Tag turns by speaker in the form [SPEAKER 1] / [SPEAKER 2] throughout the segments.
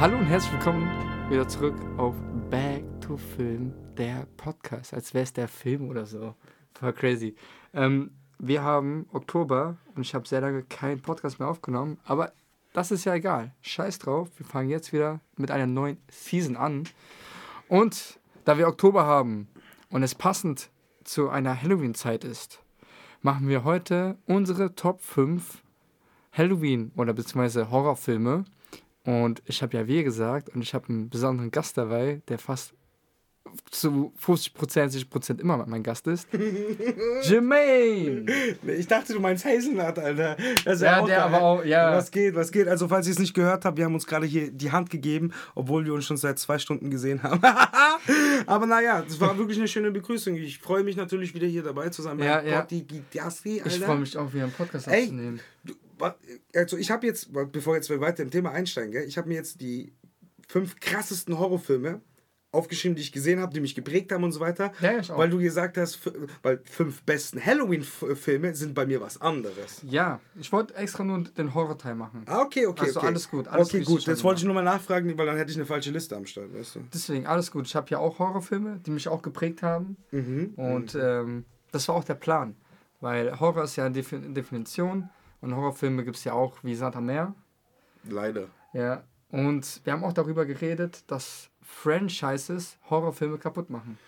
[SPEAKER 1] Hallo und herzlich willkommen wieder zurück auf Back to Film, der Podcast. Als wäre es der Film oder so. Voll crazy. Ähm, wir haben Oktober und ich habe sehr lange keinen Podcast mehr aufgenommen, aber das ist ja egal. Scheiß drauf. Wir fangen jetzt wieder mit einer neuen Season an. Und da wir Oktober haben und es passend zu einer Halloween-Zeit ist, machen wir heute unsere Top 5 Halloween- oder beziehungsweise Horrorfilme. Und ich habe ja wie gesagt, und ich habe einen besonderen Gast dabei, der fast zu 50 60 immer mein Gast ist. Jermaine!
[SPEAKER 2] Ich dachte, du meinst Hazelnut, Alter. Das ja, ja der aber auch, ja. Was geht, was geht? Also, falls ihr es nicht gehört habt, wir haben uns gerade hier die Hand gegeben, obwohl wir uns schon seit zwei Stunden gesehen haben. aber naja, es war wirklich eine schöne Begrüßung. Ich freue mich natürlich wieder hier dabei zu sein. Ja, ja. Die, die, die Asti,
[SPEAKER 1] ich freue mich auch wieder einen Podcast Ey, aufzunehmen.
[SPEAKER 2] Also, ich habe jetzt, bevor jetzt wir weiter im Thema einsteigen, gell, ich habe mir jetzt die fünf krassesten Horrorfilme aufgeschrieben, die ich gesehen habe, die mich geprägt haben und so weiter. Ja, ich auch. Weil du gesagt hast, weil fünf besten Halloween-Filme sind bei mir was anderes.
[SPEAKER 1] Ja, ich wollte extra nur den Horror-Teil machen.
[SPEAKER 2] Ah, okay, okay. Also
[SPEAKER 1] okay. alles gut. Alles
[SPEAKER 2] okay, gut. Jetzt wollte ich nur mal nachfragen, weil dann hätte ich eine falsche Liste am Start, weißt du.
[SPEAKER 1] Deswegen, alles gut. Ich habe ja auch Horrorfilme, die mich auch geprägt haben. Mhm. Und mhm. Ähm, das war auch der Plan. Weil Horror ist ja eine Definition und Horrorfilme gibt es ja auch wie Santa Meer.
[SPEAKER 2] Leider.
[SPEAKER 1] Ja, und wir haben auch darüber geredet, dass Franchises Horrorfilme kaputt machen.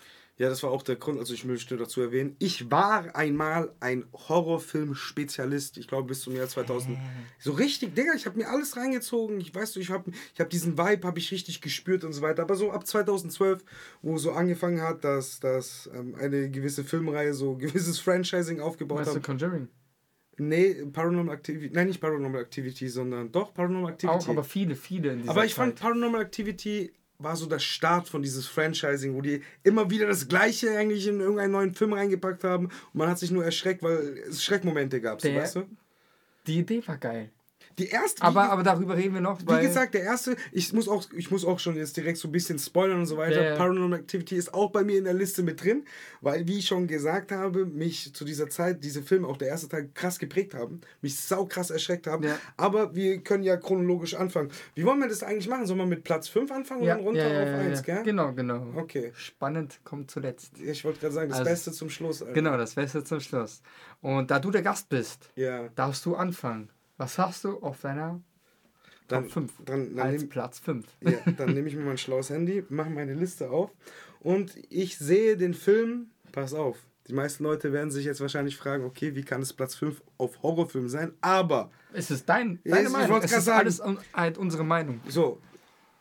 [SPEAKER 2] Ja, das war auch der Grund, also ich möchte dazu erwähnen, ich war einmal ein Horrorfilm-Spezialist, ich glaube bis zum Jahr 2000. Äh. So richtig, Digga, ich habe mir alles reingezogen, ich weiß du, ich habe ich hab diesen Vibe, habe ich richtig gespürt und so weiter, aber so ab 2012, wo so angefangen hat, dass, dass ähm, eine gewisse Filmreihe so gewisses Franchising aufgebaut hat. Conjuring? Nee, Paranormal Activity. Nein, nicht Paranormal Activity, sondern doch Paranormal Activity.
[SPEAKER 1] Auch, aber viele, viele
[SPEAKER 2] in dieser Aber ich Zeit. fand Paranormal Activity war so der Start von dieses Franchising, wo die immer wieder das Gleiche eigentlich in irgendeinen neuen Film reingepackt haben und man hat sich nur erschreckt, weil es Schreckmomente gab, so, weißt du?
[SPEAKER 1] Die Idee war geil.
[SPEAKER 2] Die erste.
[SPEAKER 1] Aber, aber darüber reden wir noch.
[SPEAKER 2] Wie gesagt, der erste, ich muss, auch, ich muss auch schon jetzt direkt so ein bisschen spoilern und so weiter. Yeah. Paranormal Activity ist auch bei mir in der Liste mit drin, weil, wie ich schon gesagt habe, mich zu dieser Zeit, diese Filme, auch der erste Teil, krass geprägt haben, mich sau krass erschreckt haben. Yeah. Aber wir können ja chronologisch anfangen. Wie wollen wir das eigentlich machen? Sollen wir mit Platz 5 anfangen ja. und dann runter ja, ja, auf 1, gell?
[SPEAKER 1] Genau, genau.
[SPEAKER 2] Okay.
[SPEAKER 1] Spannend kommt zuletzt.
[SPEAKER 2] Ich wollte gerade sagen, das also, Beste zum Schluss.
[SPEAKER 1] Alter. Genau, das Beste zum Schluss. Und da du der Gast bist, darfst du anfangen. Was hast du auf deiner
[SPEAKER 2] dann, Top 5. Dann, dann
[SPEAKER 1] Als nehm, Platz 5.
[SPEAKER 2] Ja, dann nehme ich mir mein schlaues Handy, mache meine Liste auf und ich sehe den Film, pass auf, die meisten Leute werden sich jetzt wahrscheinlich fragen, okay, wie kann es Platz 5 auf Horrorfilm sein? Aber.
[SPEAKER 1] Es ist dein, deine ist, Meinung. Es ist sagen, alles halt unsere Meinung.
[SPEAKER 2] So,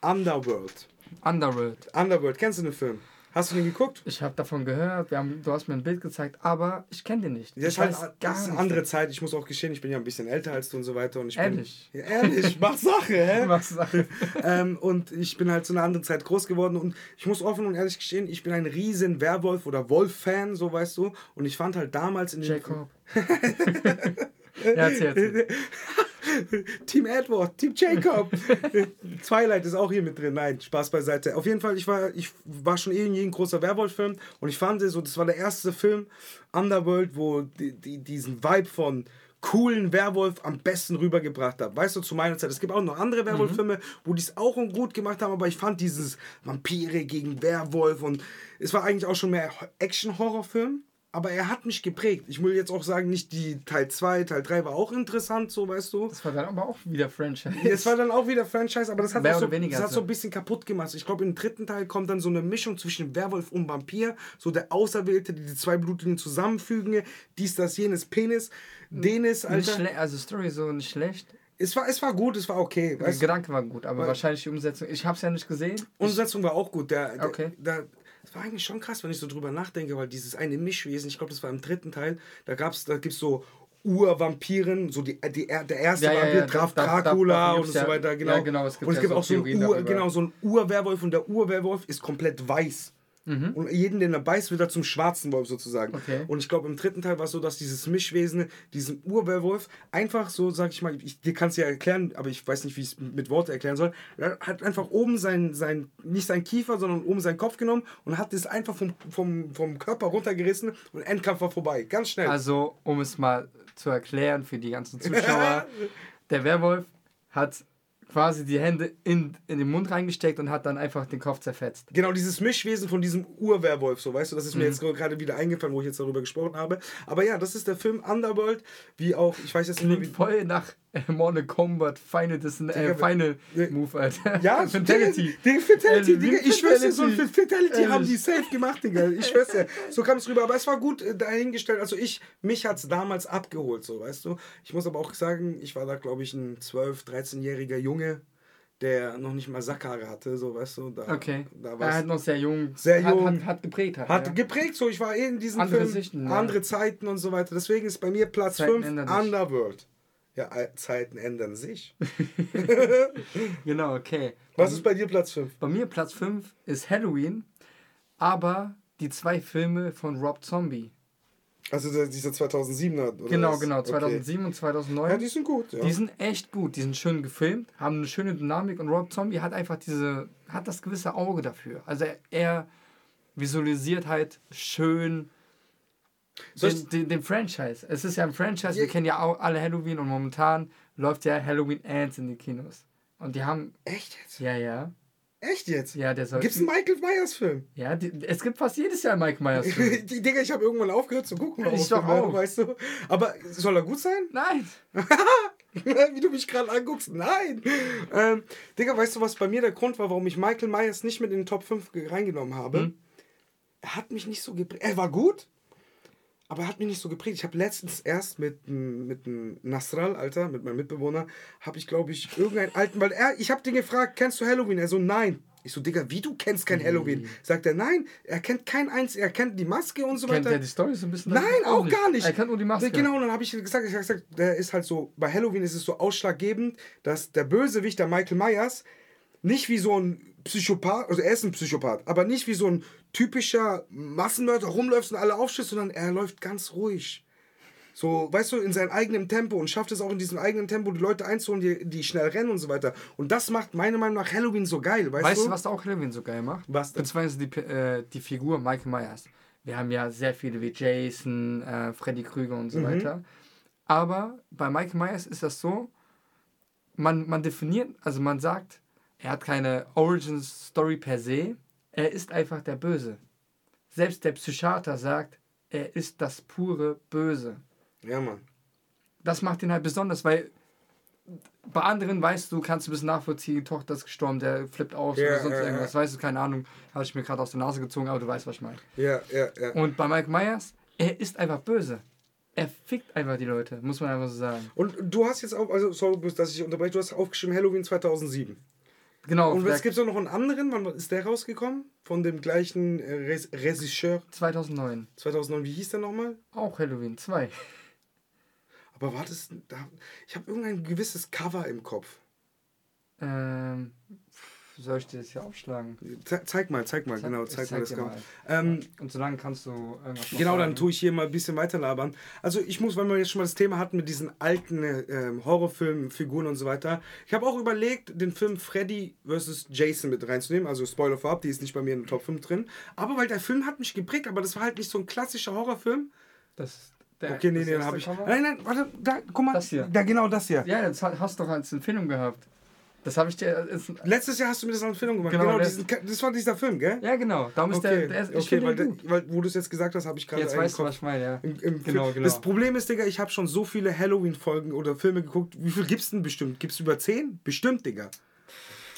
[SPEAKER 2] Underworld.
[SPEAKER 1] Underworld.
[SPEAKER 2] Underworld, kennst du den Film? Hast du den geguckt?
[SPEAKER 1] Ich habe davon gehört, wir haben, du hast mir ein Bild gezeigt, aber ich kenne den nicht.
[SPEAKER 2] Das
[SPEAKER 1] ich
[SPEAKER 2] ist halt gar das ist eine andere Zeit. Ich muss auch gestehen, ich bin ja ein bisschen älter als du und so weiter. Und ich ehrlich? Bin, ja, ehrlich, mach Sache, hä? mach Sache. ähm, und ich bin halt zu einer anderen Zeit groß geworden und ich muss offen und ehrlich gestehen, ich bin ein riesen Werwolf- oder Wolf-Fan, so weißt du. Und ich fand halt damals in den... Jacob. erzähl, erzähl. Team Edward, Team Jacob. Twilight ist auch hier mit drin. Nein, Spaß beiseite. Auf jeden Fall, ich war, ich war schon eh ein großer Werwolf-Film und ich fand so, das war der erste Film, Underworld, wo die, die, diesen Vibe von coolen Werwolf am besten rübergebracht hat. Weißt du, zu meiner Zeit. Es gibt auch noch andere Werwolf-Filme, mhm. wo die es auch gut gemacht haben, aber ich fand dieses Vampire gegen Werwolf und es war eigentlich auch schon mehr Action-Horror-Film aber er hat mich geprägt. Ich will jetzt auch sagen, nicht die Teil 2, Teil 3 war auch interessant, so weißt du.
[SPEAKER 1] Das war dann aber auch wieder Franchise.
[SPEAKER 2] Das war dann auch wieder Franchise, aber das hat, so, das hat so ein bisschen kaputt gemacht. Ich glaube, im dritten Teil kommt dann so eine Mischung zwischen Werwolf und Vampir. So der Auserwählte, die die zwei Blutlinien zusammenfügen. Dies, das, jenes, Penis. Denis,
[SPEAKER 1] Alter. also Story so nicht schlecht.
[SPEAKER 2] Es war, es war gut, es war okay.
[SPEAKER 1] Der Gedanke war gut, aber Weil wahrscheinlich die Umsetzung. Ich habe es ja nicht gesehen.
[SPEAKER 2] Umsetzung war auch gut. Der, okay. Der, das war eigentlich schon krass, wenn ich so drüber nachdenke, weil dieses eine Mischwesen, ich glaube, das war im dritten Teil, da gab's, da gibt's so Urvampiren, so die, die, der erste ja, Vampir ja, ja, traf Dracula und so weiter, genau. Genau es gibt und es gibt auch so einen Ur, genau, so ein Urwerwolf und der Urwerwolf ist komplett weiß. Mhm. Und jeden, den er beißt, wird er zum schwarzen Wolf sozusagen. Okay. Und ich glaube, im dritten Teil war es so, dass dieses Mischwesen, diesen Urwerwolf, einfach so, sag ich mal, ich, dir kannst es ja erklären, aber ich weiß nicht, wie ich es mit Worten erklären soll. Er hat einfach oben sein, sein, nicht sein Kiefer, sondern oben seinen Kopf genommen und hat das einfach vom, vom, vom Körper runtergerissen und Endkampf war vorbei. Ganz schnell.
[SPEAKER 1] Also, um es mal zu erklären für die ganzen Zuschauer, der Werwolf hat quasi die Hände in, in den Mund reingesteckt und hat dann einfach den Kopf zerfetzt.
[SPEAKER 2] Genau, dieses Mischwesen von diesem Urwerwolf, so weißt du, das ist mir mhm. jetzt gerade wieder eingefallen, wo ich jetzt darüber gesprochen habe. Aber ja, das ist der Film Underworld, wie auch, ich weiß jetzt
[SPEAKER 1] nicht mehr, wie. Voll nach Mortal Kombat Final, das ist äh, Final Move, Alter. Ja, Fatality.
[SPEAKER 2] Die Fatality, Digga, ich schwör's dir, so ein Fatality haben die safe gemacht, Digga. Ich schwör's dir. So kam es rüber, aber es war gut äh, dahingestellt. Also ich, mich hat's damals abgeholt, so, weißt du. Ich muss aber auch sagen, ich war da, glaube ich, ein 12-, 13-jähriger Junge der noch nicht mal Sackhaare hatte, so weißt du. Da,
[SPEAKER 1] okay. Da er hat noch sehr jung.
[SPEAKER 2] Sehr jung.
[SPEAKER 1] Hat, hat, hat geprägt.
[SPEAKER 2] Hat, hat ja. geprägt, so ich war eh in diesem andere Film, Sichten, andere Zeiten und so weiter. Deswegen ist bei mir Platz 5 Underworld. Ja, Zeiten ändern sich.
[SPEAKER 1] genau, okay.
[SPEAKER 2] Was ist bei dir Platz 5?
[SPEAKER 1] Bei mir Platz 5 ist Halloween, aber die zwei Filme von Rob Zombie.
[SPEAKER 2] Also diese 2007er,
[SPEAKER 1] oder? Genau, was? genau, 2007 okay. und 2009.
[SPEAKER 2] Ja, die sind gut, ja.
[SPEAKER 1] Die sind echt gut, die sind schön gefilmt, haben eine schöne Dynamik und Rob Zombie hat einfach diese, hat das gewisse Auge dafür. Also er, er visualisiert halt schön den, den, den, Franchise. Es ist ja ein Franchise, wir kennen ja auch alle Halloween und momentan läuft ja Halloween Ants in die Kinos. Und die haben.
[SPEAKER 2] Echt jetzt?
[SPEAKER 1] Ja, ja.
[SPEAKER 2] Echt jetzt?
[SPEAKER 1] Ja, der soll.
[SPEAKER 2] Gibt's einen Michael Myers Film?
[SPEAKER 1] Ja, die, es gibt fast jedes Jahr einen Michael Myers Film.
[SPEAKER 2] die Digga, ich habe irgendwann aufgehört zu gucken.
[SPEAKER 1] Ich doch auch.
[SPEAKER 2] Weißt du? Aber soll er gut sein?
[SPEAKER 1] Nein.
[SPEAKER 2] Wie du mich gerade anguckst. Nein. Ähm, Digga, weißt du, was bei mir der Grund war, warum ich Michael Myers nicht mit in den Top 5 reingenommen habe? Hm? Er hat mich nicht so geprägt. Er war gut, aber er hat mich nicht so geprägt. Ich habe letztens erst mit, mit Nasral, Alter, mit meinem Mitbewohner, habe ich, glaube ich, irgendeinen alten, weil er, ich habe den gefragt, kennst du Halloween? Er so, nein. Ich so, Digga, wie du kennst kein Halloween? Sagt er, nein, er kennt kein eins, er kennt die Maske und so
[SPEAKER 1] kennt
[SPEAKER 2] weiter.
[SPEAKER 1] Kennt er die Story so ein bisschen?
[SPEAKER 2] Nein, auch, auch gar nicht.
[SPEAKER 1] Er kennt nur die Maske.
[SPEAKER 2] Genau, und dann habe ich gesagt, ich habe gesagt, der ist halt so, bei Halloween ist es so ausschlaggebend, dass der Bösewicht, der Michael Myers, nicht wie so ein Psychopath, also er ist ein Psychopath, aber nicht wie so ein typischer Massenmörder rumläuft und alle aufschießt, sondern er läuft ganz ruhig. So, weißt du, in seinem eigenen Tempo und schafft es auch in diesem eigenen Tempo, die Leute einzuholen, die, die schnell rennen und so weiter. Und das macht meiner Meinung nach Halloween so geil, weißt,
[SPEAKER 1] weißt
[SPEAKER 2] du?
[SPEAKER 1] was auch Halloween so geil macht?
[SPEAKER 2] Was
[SPEAKER 1] denn? Beziehungsweise die, äh, die Figur Michael Myers. Wir haben ja sehr viele wie Jason, äh, Freddy Krüger und so mhm. weiter. Aber bei Michael Myers ist das so, man, man definiert, also man sagt, er hat keine Origin Story per se, er ist einfach der Böse. Selbst der Psychiater sagt, er ist das pure Böse.
[SPEAKER 2] Ja, Mann.
[SPEAKER 1] Das macht ihn halt besonders, weil bei anderen weißt du, kannst du ein bisschen nachvollziehen, die Tochter ist gestorben, der flippt aus yeah, oder sonst yeah, irgendwas. Yeah. Weißt du, keine Ahnung, habe ich mir gerade aus der Nase gezogen, aber du weißt, was ich meine.
[SPEAKER 2] Ja, ja, ja.
[SPEAKER 1] Und bei Mike Myers, er ist einfach böse. Er fickt einfach die Leute, muss man einfach so sagen.
[SPEAKER 2] Und du hast jetzt auch, also sorry, dass ich unterbreche, du hast aufgeschrieben Halloween 2007.
[SPEAKER 1] Genau.
[SPEAKER 2] Und es gibt auch noch einen anderen, wann ist der rausgekommen? Von dem gleichen äh, Regisseur?
[SPEAKER 1] 2009.
[SPEAKER 2] 2009, wie hieß der nochmal?
[SPEAKER 1] Auch Halloween 2.
[SPEAKER 2] Aber war das. Da, ich habe irgendein gewisses Cover im Kopf.
[SPEAKER 1] Ähm. Soll ich dir das hier aufschlagen?
[SPEAKER 2] Ze zeig mal, zeig mal, zeig, genau, zeig, zeig mal das Cover.
[SPEAKER 1] Ähm, Und solange kannst du
[SPEAKER 2] irgendwas Genau, dann tue ich hier mal ein bisschen weiter labern. Also ich muss, weil wir jetzt schon mal das Thema hatten mit diesen alten ähm, Horrorfilmfiguren und so weiter. Ich habe auch überlegt, den Film Freddy vs. Jason mit reinzunehmen. Also Spoiler vorab, die ist nicht bei mir in den Top 5 drin. Aber weil der Film hat mich geprägt, aber das war halt nicht so ein klassischer Horrorfilm.
[SPEAKER 1] Das
[SPEAKER 2] der, okay, nee, nee, habe ich. Nein, nein, warte, da, guck mal. Das hier. Da, genau das hier.
[SPEAKER 1] Ja, das hast du doch als Empfehlung gehabt. Das habe ich dir.
[SPEAKER 2] Letztes Jahr hast du mir das als Empfehlung gemacht. Genau, genau diesen, das war dieser Film, gell?
[SPEAKER 1] Ja, genau. Darum ist
[SPEAKER 2] okay.
[SPEAKER 1] der.
[SPEAKER 2] der ist, okay, weil, der, weil, wo du es jetzt gesagt hast, habe ich gerade.
[SPEAKER 1] Jetzt weißt du, was ich meine, ja. Im,
[SPEAKER 2] im genau, genau. Das Problem ist, Digga, ich habe schon so viele Halloween-Folgen oder Filme geguckt. Wie viel gibt's denn bestimmt? Gibt's über zehn? Bestimmt, Digga.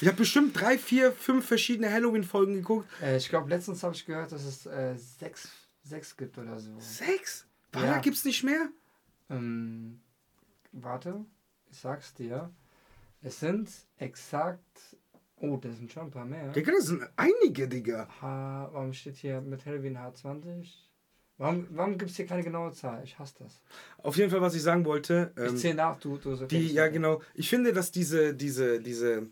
[SPEAKER 2] Ich habe bestimmt drei, vier, fünf verschiedene Halloween-Folgen geguckt.
[SPEAKER 1] Äh, ich glaube, letztens habe ich gehört, dass es äh, sechs, sechs gibt oder so.
[SPEAKER 2] Sechs? Ja. Gibt's nicht mehr?
[SPEAKER 1] Ähm, warte, ich sag's dir. Es sind exakt. Oh, das sind schon ein paar mehr.
[SPEAKER 2] Digga, das sind einige, Digga.
[SPEAKER 1] H, warum steht hier mit Halloween H20? Warum, warum gibt es hier keine genaue Zahl? Ich hasse das.
[SPEAKER 2] Auf jeden Fall, was ich sagen wollte.
[SPEAKER 1] Ähm, ich zähle nach, du, du
[SPEAKER 2] so die, Ja, genau. Ich finde, dass diese, diese, diese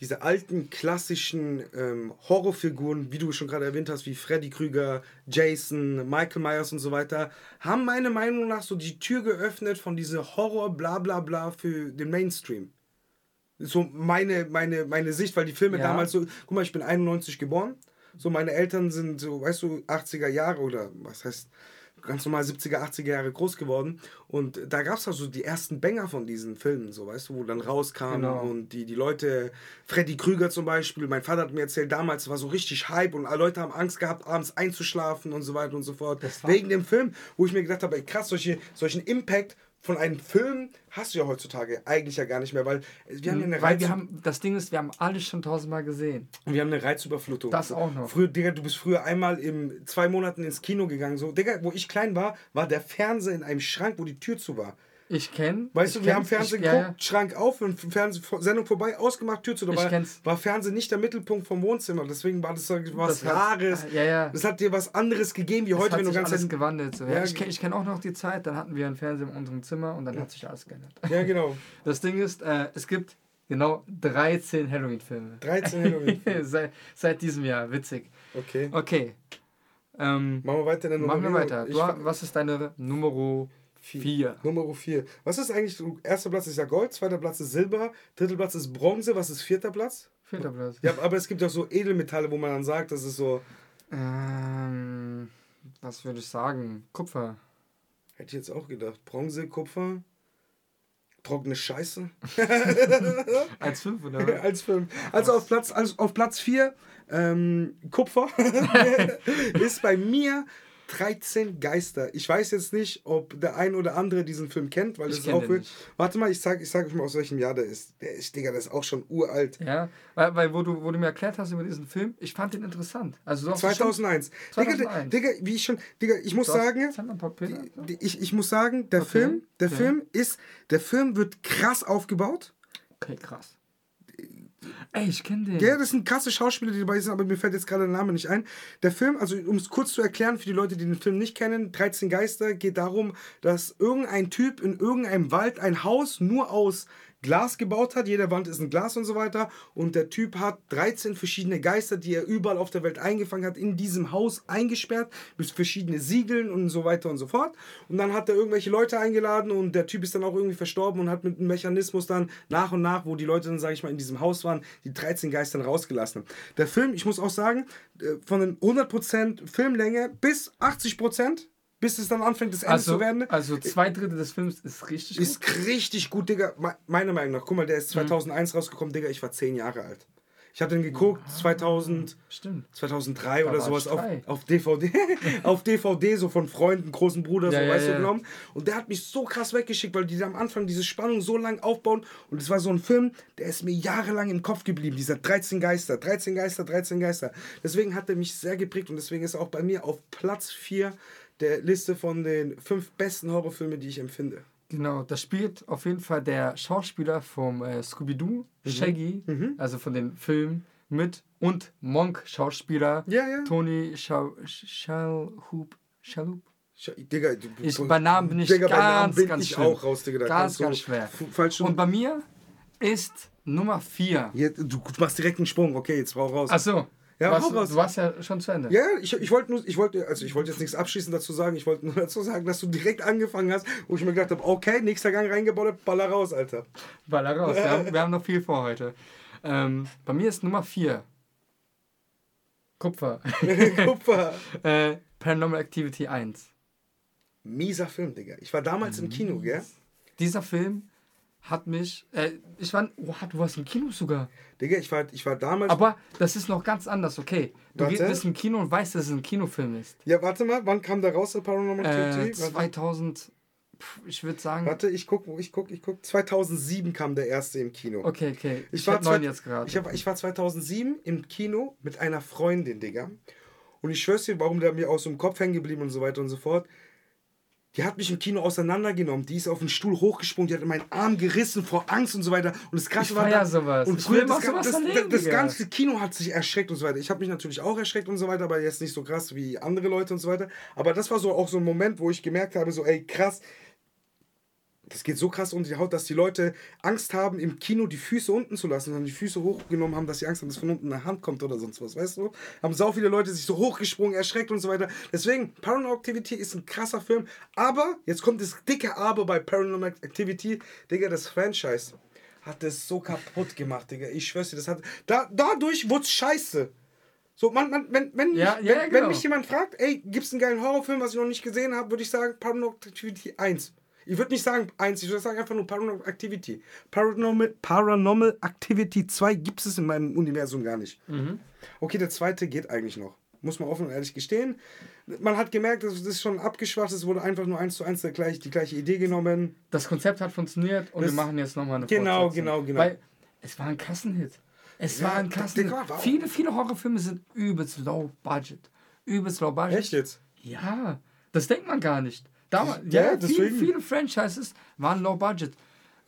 [SPEAKER 2] diese alten klassischen ähm, Horrorfiguren, wie du schon gerade erwähnt hast, wie Freddy Krüger, Jason, Michael Myers und so weiter, haben meiner Meinung nach so die Tür geöffnet von dieser Horror bla bla bla für den Mainstream. So meine, meine, meine Sicht, weil die Filme ja. damals so, guck mal, ich bin 91 geboren, so meine Eltern sind so, weißt du, 80er Jahre oder was heißt ganz normal 70er, 80er Jahre groß geworden. Und da gab es auch so die ersten Banger von diesen Filmen, so weißt du, wo dann rauskam genau. und die, die Leute, Freddy Krüger zum Beispiel, mein Vater hat mir erzählt, damals war so richtig Hype und alle Leute haben Angst gehabt, abends einzuschlafen und so weiter und so fort. Wegen dem Film, wo ich mir gedacht habe, ey, krass, solche, solchen Impact von einem Film hast du ja heutzutage eigentlich ja gar nicht mehr, weil wir haben ja
[SPEAKER 1] eine Weil wir haben, das Ding ist, wir haben alles schon tausendmal gesehen.
[SPEAKER 2] Und wir haben eine Reizüberflutung.
[SPEAKER 1] Das auch noch.
[SPEAKER 2] Früher, Digga, du bist früher einmal in zwei Monaten ins Kino gegangen. So, Digga, wo ich klein war, war der Fernseher in einem Schrank, wo die Tür zu war.
[SPEAKER 1] Ich kenne.
[SPEAKER 2] Weißt
[SPEAKER 1] du,
[SPEAKER 2] wir haben Fernsehen geguckt, ja, ja. Schrank auf und Fernseh, Sendung vorbei, ausgemacht, Tür zu. Dabei war Fernsehen nicht der Mittelpunkt vom Wohnzimmer. Deswegen war das was das Rares. Hat, ja, ja. Das hat dir was anderes gegeben, wie das heute,
[SPEAKER 1] hat wenn du ganz alles gewandelt. So. Ja, ich kenne kenn auch noch die Zeit, dann hatten wir einen Fernseher in unserem Zimmer und dann hat sich alles geändert.
[SPEAKER 2] Ja, genau.
[SPEAKER 1] Das Ding ist, äh, es gibt genau 13 Halloween-Filme. 13 Halloween-Filme. seit, seit diesem Jahr, witzig.
[SPEAKER 2] Okay.
[SPEAKER 1] Okay. Ähm,
[SPEAKER 2] machen wir weiter.
[SPEAKER 1] Machen wir weiter. Du, was ist deine Nummer Vier.
[SPEAKER 2] Nummer vier. Was ist eigentlich, erster Platz ist ja Gold, zweiter Platz ist Silber, dritter Platz ist Bronze, was ist vierter Platz?
[SPEAKER 1] Vierter Platz.
[SPEAKER 2] Ja, aber es gibt auch so Edelmetalle, wo man dann sagt, das ist so.
[SPEAKER 1] Ähm, was würde ich sagen? Kupfer.
[SPEAKER 2] Hätte ich jetzt auch gedacht. Bronze, Kupfer, trockene Scheiße.
[SPEAKER 1] Als fünf, oder?
[SPEAKER 2] Als fünf. Also auf Platz, also auf Platz vier, ähm, Kupfer ist bei mir 13 Geister. Ich weiß jetzt nicht, ob der ein oder andere diesen Film kennt, weil ich das ist auch. Nicht. Warte mal, ich sag, ich sag euch mal, aus welchem Jahr der ist. Der ist, Digga, der ist auch schon uralt.
[SPEAKER 1] Ja, weil, weil wo, du, wo du mir erklärt hast über diesen Film, ich fand den interessant. Also
[SPEAKER 2] 2001. 2001. Digga, Digga, wie ich schon, Digga, ich muss sagen, die, ich, ich muss sagen, der okay. Film, der okay. Film ist, der Film wird krass aufgebaut.
[SPEAKER 1] Okay, krass. Ey, ich kenne den.
[SPEAKER 2] Ja, das sind krasse Schauspieler, die dabei sind, aber mir fällt jetzt gerade der Name nicht ein. Der Film, also um es kurz zu erklären für die Leute, die den Film nicht kennen, 13 Geister geht darum, dass irgendein Typ in irgendeinem Wald ein Haus nur aus Glas gebaut hat. Jede Wand ist ein Glas und so weiter. Und der Typ hat 13 verschiedene Geister, die er überall auf der Welt eingefangen hat, in diesem Haus eingesperrt, mit verschiedenen Siegeln und so weiter und so fort. Und dann hat er irgendwelche Leute eingeladen und der Typ ist dann auch irgendwie verstorben und hat mit einem Mechanismus dann nach und nach, wo die Leute dann, sage ich mal, in diesem Haus waren, die 13 Geister rausgelassen. Der Film, ich muss auch sagen, äh, von den 100% Filmlänge bis 80% bis es dann anfängt, das Ende
[SPEAKER 1] also,
[SPEAKER 2] zu werden.
[SPEAKER 1] Also zwei Drittel des Films ist richtig
[SPEAKER 2] ist gut. Ist richtig gut, Digga. Meiner Meinung nach. Guck mal, der ist 2001 mhm. rausgekommen, Digga. Ich war zehn Jahre alt. Ich habe den geguckt, ah, 2000, stimmt. 2003 da oder sowas auf, auf DVD, auf DVD, so von Freunden, großen Bruder, ja, so, ja, weißt ja. du, genommen. Und der hat mich so krass weggeschickt, weil die am Anfang diese Spannung so lang aufbauen. Und es war so ein Film, der ist mir jahrelang im Kopf geblieben, dieser 13 Geister, 13 Geister, 13 Geister. Deswegen hat er mich sehr geprägt und deswegen ist er auch bei mir auf Platz 4 der Liste von den fünf besten Horrorfilmen, die ich empfinde.
[SPEAKER 1] Genau, da spielt auf jeden Fall der Schauspieler vom äh, Scooby-Doo, mhm. Shaggy, mhm. also von den Filmen, mit und Monk-Schauspieler
[SPEAKER 2] ja, ja.
[SPEAKER 1] Tony Shalhoub. Shalhoub? Digga, du, ich, bei Namen bin ich Digga, ganz, bin ganz ich schlimm. auch raus, Digga. Da ganz, ganz schwer. Falsch und bei mir ist Nummer 4.
[SPEAKER 2] du machst direkt einen Sprung, okay, jetzt brauch raus.
[SPEAKER 1] Achso, ja,
[SPEAKER 2] warst,
[SPEAKER 1] du warst ja schon zu Ende.
[SPEAKER 2] Ja, ich, ich wollte nur, ich wollte, also ich wollte jetzt nichts abschließend dazu sagen, ich wollte nur dazu sagen, dass du direkt angefangen hast, wo ich mir gedacht habe, okay, nächster Gang reingebaut, baller raus, Alter.
[SPEAKER 1] Baller raus, wir haben, wir haben noch viel vor heute. Ähm, bei mir ist Nummer 4. Kupfer. Kupfer. äh, Paranormal Activity 1.
[SPEAKER 2] Mieser Film, Digga. Ich war damals im Kino, gell?
[SPEAKER 1] Dieser Film hat mich. Äh, ich war. Oh, du warst im Kino sogar.
[SPEAKER 2] Digga, ich war, ich war damals.
[SPEAKER 1] Aber das ist noch ganz anders, okay. Du warte. bist im Kino und weißt, dass es ein Kinofilm ist.
[SPEAKER 2] Ja, warte mal, wann kam der raus, der Paranormal
[SPEAKER 1] Activity? Äh, 2000. Ich würde sagen.
[SPEAKER 2] Warte, ich guck, ich guck, ich guck. 2007 kam der erste im Kino.
[SPEAKER 1] Okay, okay.
[SPEAKER 2] Ich, ich war neun jetzt gerade. Ich, ich war 2007 im Kino mit einer Freundin, Digga. Und ich schwör's dir, warum der mir aus dem Kopf hängen geblieben und so weiter und so fort. Die hat mich im Kino auseinandergenommen. Die ist auf den Stuhl hochgesprungen, die hat meinen Arm gerissen vor Angst und so weiter. Und das Krasse war dann, sowas. Und früher das, das, das, das, ganze Kino hat sich erschreckt und so weiter. Ich habe mich natürlich auch erschreckt und so weiter, aber jetzt nicht so krass wie andere Leute und so weiter. Aber das war so auch so ein Moment, wo ich gemerkt habe, so ey krass, das geht so krass unter die Haut, dass die Leute Angst haben, im Kino die Füße unten zu lassen, sondern die Füße hochgenommen haben, dass sie Angst haben, dass von unten eine Hand kommt oder sonst was, weißt du? Haben so viele Leute sich so hochgesprungen, erschreckt und so weiter. Deswegen, Paranormal Activity ist ein krasser Film, aber, jetzt kommt das dicke Aber bei Paranormal Activity, Digga, das Franchise hat das so kaputt gemacht, Digga. Ich schwör's dir, das hat, da, dadurch wurde scheiße. So, man, man, wenn, wenn, ja, mich, ja, wenn, genau. wenn mich jemand fragt, ey, gibt's einen geilen Horrorfilm, was ich noch nicht gesehen habe, würde ich sagen Paranormal Activity 1. Ich würde nicht sagen 1, ich würde sagen einfach nur Paranormal Activity. Paranormal, Paranormal Activity 2 gibt es in meinem Universum gar nicht. Mhm. Okay, der zweite geht eigentlich noch. Muss man offen und ehrlich gestehen. Man hat gemerkt, das ist schon abgeschwacht, es wurde einfach nur eins zu eins gleich, die gleiche Idee genommen.
[SPEAKER 1] Das Konzept hat funktioniert und das, wir machen jetzt nochmal eine
[SPEAKER 2] Genau, genau, genau.
[SPEAKER 1] Weil es war ein Kassenhit. Es ja, war ein Kassenhit. Viele, viele Horrorfilme sind übelst low budget. Übelst low budget. Echt jetzt? Ja, das denkt man gar nicht. Damals, ja, ja viele, viele, Franchises waren low budget.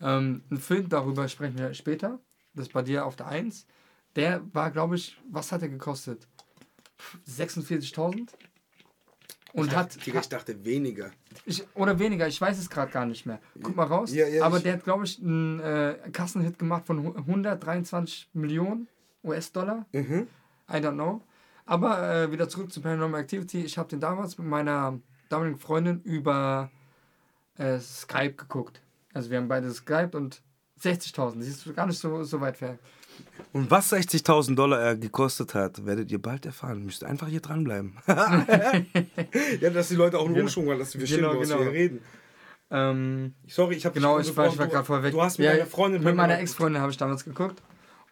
[SPEAKER 1] Ähm, ein Film, darüber sprechen wir später. Das ist bei dir auf der 1. Der war, glaube ich, was hat er gekostet? 46.000?
[SPEAKER 2] Und ich hat. ich dachte weniger.
[SPEAKER 1] Ich, oder weniger, ich weiß es gerade gar nicht mehr. Guck mal raus. Ja, ja, Aber der hat, glaube ich, einen äh, Kassenhit gemacht von 123 Millionen US-Dollar. Mhm. I don't know. Aber äh, wieder zurück zu Paranormal Activity. Ich habe den damals mit meiner damaligen Freundin über äh, Skype geguckt. Also wir haben beide Skype und 60.000. Siehst du gar nicht so, so weit weg.
[SPEAKER 2] Und was 60.000 Dollar er gekostet hat, werdet ihr bald erfahren. Müsst einfach hier dranbleiben. ja, dass die Leute auch einen genau. Umschwung haben, dass verstehen, genau, was genau. wir reden. Ähm, Sorry, ich habe
[SPEAKER 1] Genau, ich war, ich war gerade vorweg. Du hast mit ja, deiner Freundin... Mit meiner Ex-Freundin habe ich damals geguckt.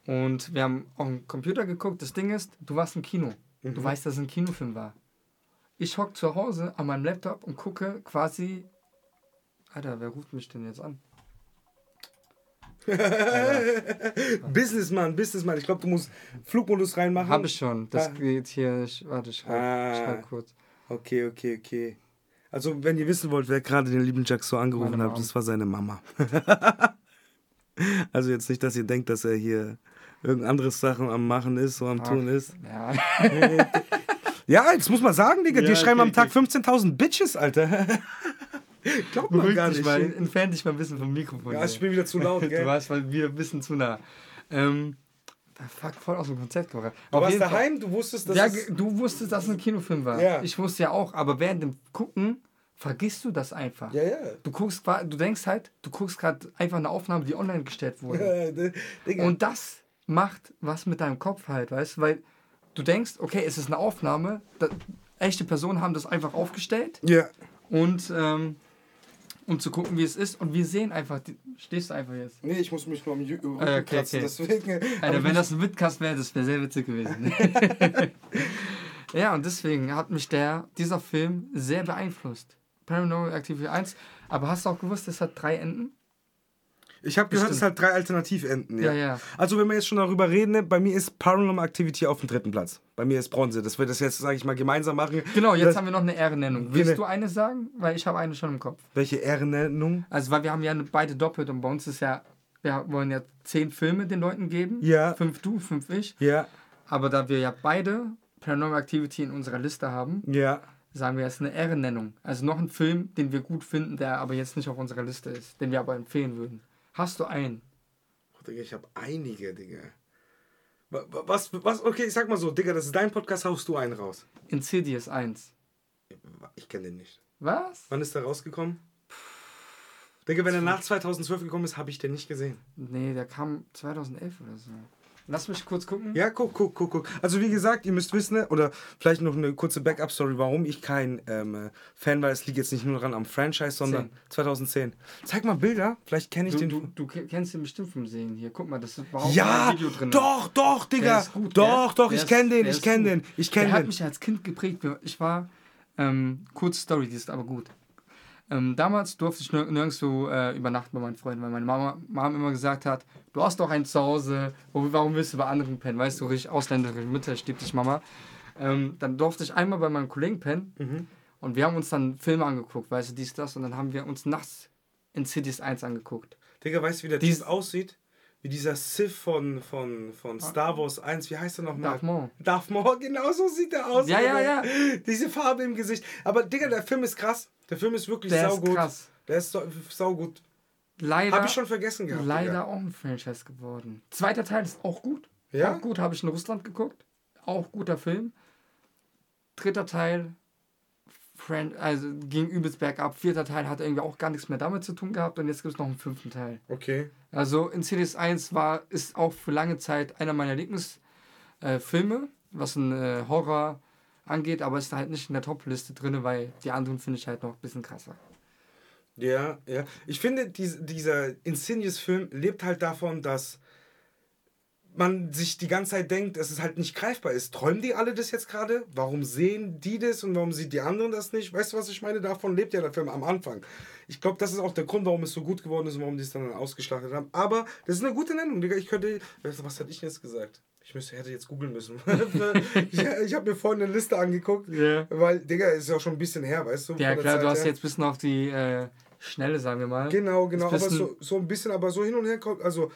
[SPEAKER 1] Und wir haben auf dem Computer geguckt. Das Ding ist, du warst im Kino. Mhm. Du weißt, dass es ein Kinofilm war. Ich hocke zu Hause an meinem Laptop und gucke quasi... Alter, wer ruft mich denn jetzt an?
[SPEAKER 2] Businessman, Businessman. Ich glaube, du musst Flugmodus reinmachen.
[SPEAKER 1] Habe ich schon. Das ah. geht hier. Warte, ich schreibe ah. schreib kurz.
[SPEAKER 2] Okay, okay, okay. Also, wenn ihr wissen wollt, wer gerade den lieben Jack so angerufen hat, das war seine Mama. also, jetzt nicht, dass ihr denkt, dass er hier irgendein anderes Sachen am Machen ist, so am Ach, Tun ist. Ja. ja, jetzt muss man sagen, Digga, ja, die schreiben okay, am Tag okay. 15.000 Bitches, Alter.
[SPEAKER 1] Glaubt man Beruhig gar nicht. Mal, entfernt dich mal ein bisschen vom Mikrofon.
[SPEAKER 2] Ja, ich bin wieder zu laut, gell?
[SPEAKER 1] Du warst mal wieder ein bisschen zu nah. Ähm, fuck, voll aus dem Konzept gebracht.
[SPEAKER 2] Du warst daheim, du wusstest,
[SPEAKER 1] dass ja, du wusstest, dass es ein Kinofilm war. Ja. Ich wusste ja auch, aber während dem Gucken vergisst du das einfach. Ja, ja. Du guckst, du denkst halt, du guckst gerade einfach eine Aufnahme, die online gestellt wurde. Ja, Und das macht was mit deinem Kopf halt, weißt du, weil du denkst, okay, es ist eine Aufnahme, da, echte Personen haben das einfach aufgestellt. Ja. Und ähm, um zu gucken, wie es ist. Und wir sehen einfach, die, stehst du einfach jetzt?
[SPEAKER 2] Nee, ich muss mich mal am Rücken äh, okay, kratzen,
[SPEAKER 1] okay. deswegen. Alter, wenn das ein Witcast wäre, das wäre sehr witzig gewesen. ja, und deswegen hat mich der, dieser Film sehr beeinflusst. Paranormal Activity 1. Aber hast du auch gewusst, es hat drei Enden?
[SPEAKER 2] Ich habe gehört, es hat drei Alternativenden. Ja. ja, ja. Also wenn wir jetzt schon darüber reden, ne, bei mir ist Paranormal Activity auf dem dritten Platz. Bei mir ist Bronze. Das wir das jetzt, sage ich mal, gemeinsam machen.
[SPEAKER 1] Genau, jetzt das, haben wir noch eine Ehrennennung. Willst eine, du eine sagen? Weil ich habe eine schon im Kopf.
[SPEAKER 2] Welche Ehrennennung?
[SPEAKER 1] Also weil wir haben ja beide doppelt und bei uns ist ja, wir wollen ja zehn Filme den Leuten geben. Ja. Fünf du, fünf ich. Ja. Aber da wir ja beide Paranormal Activity in unserer Liste haben, ja. sagen wir, es ist eine Ehrennennung. Also noch ein Film, den wir gut finden, der aber jetzt nicht auf unserer Liste ist, den wir aber empfehlen würden. Hast du einen?
[SPEAKER 2] Oh, Digga, ich habe einige, Digga. Was, was, okay, ich sag mal so, Digga, das ist dein Podcast, haust du einen raus.
[SPEAKER 1] Insidious 1.
[SPEAKER 2] Ich kenne den nicht.
[SPEAKER 1] Was?
[SPEAKER 2] Wann ist der rausgekommen? Digga, wenn er nach 2012 gekommen ist, habe ich den nicht gesehen.
[SPEAKER 1] Nee, der kam 2011 oder so. Lass mich kurz gucken.
[SPEAKER 2] Ja, guck, guck, guck, guck. Also wie gesagt, ihr müsst wissen, oder vielleicht noch eine kurze Backup-Story, warum ich kein ähm, Fan war. Es liegt jetzt nicht nur dran am Franchise, sondern 10. 2010. Zeig mal Bilder, vielleicht kenne ich
[SPEAKER 1] du,
[SPEAKER 2] den.
[SPEAKER 1] Du, du kennst den bestimmt vom Sehen hier. Guck mal, das ist überhaupt
[SPEAKER 2] ja, Video drin. Doch, doch, Digga. Gut, doch, doch, ich kenne den, ich kenne den. Ich kenne den.
[SPEAKER 1] Der hat mich als Kind geprägt. Ich war, ähm, kurze Story, die ist aber gut. Ähm, damals durfte ich nirgendwo äh, übernachten bei meinen Freunden, weil meine Mama, Mama immer gesagt hat, du hast doch ein Zuhause, warum willst du bei anderen pennen? Weißt du, richtig ausländerische Mütter steht dich Mama. Ähm, dann durfte ich einmal bei meinem Kollegen pennen mhm. und wir haben uns dann Filme angeguckt, weißt du, dies, das und dann haben wir uns nachts in Cities 1 angeguckt.
[SPEAKER 2] Digga, weißt du, wie der Dies Typ aussieht? Wie dieser Sith von, von, von ah. Star Wars 1, wie heißt er nochmal? Darth Maul. Darth Maul, genau so sieht er aus. Ja, ja, ja. Diese Farbe im Gesicht. Aber Digga, der Film ist krass. Der Film ist wirklich der saugut. Ist krass. Der ist saugut. Leider. Habe ich schon vergessen
[SPEAKER 1] gehabt. Leider ja. auch ein Franchise geworden. Zweiter Teil ist auch gut. Ja. Auch gut, habe ich in Russland geguckt. Auch guter Film. Dritter Teil Friend, also ging übelst bergab. Vierter Teil hat irgendwie auch gar nichts mehr damit zu tun gehabt und jetzt gibt es noch einen fünften Teil. Okay. Also in Insidious 1 war, ist auch für lange Zeit einer meiner Lieblingsfilme. Äh, was ein äh, Horror angeht, aber ist halt nicht in der Top-Liste drin, weil die anderen finde ich halt noch ein bisschen krasser.
[SPEAKER 2] Ja, ja. Ich finde, dies, dieser Insidious-Film lebt halt davon, dass man sich die ganze Zeit denkt, dass es halt nicht greifbar ist. Träumen die alle das jetzt gerade? Warum sehen die das und warum sehen die anderen das nicht? Weißt du, was ich meine? Davon lebt ja der Film am Anfang. Ich glaube, das ist auch der Grund, warum es so gut geworden ist und warum die es dann ausgeschlachtet haben. Aber das ist eine gute Nennung, Digga. Ich könnte. Was hatte ich jetzt gesagt? Ich müsste, hätte jetzt googeln müssen. ich ich habe mir vorhin eine Liste angeguckt, yeah. weil, Digga, ist ja schon ein bisschen her, weißt du?
[SPEAKER 1] Ja, klar, Zeit du hast her. jetzt ein bisschen auf die äh, Schnelle, sagen wir mal.
[SPEAKER 2] Genau, genau, aber so, so ein bisschen, aber so hin und her kommt, also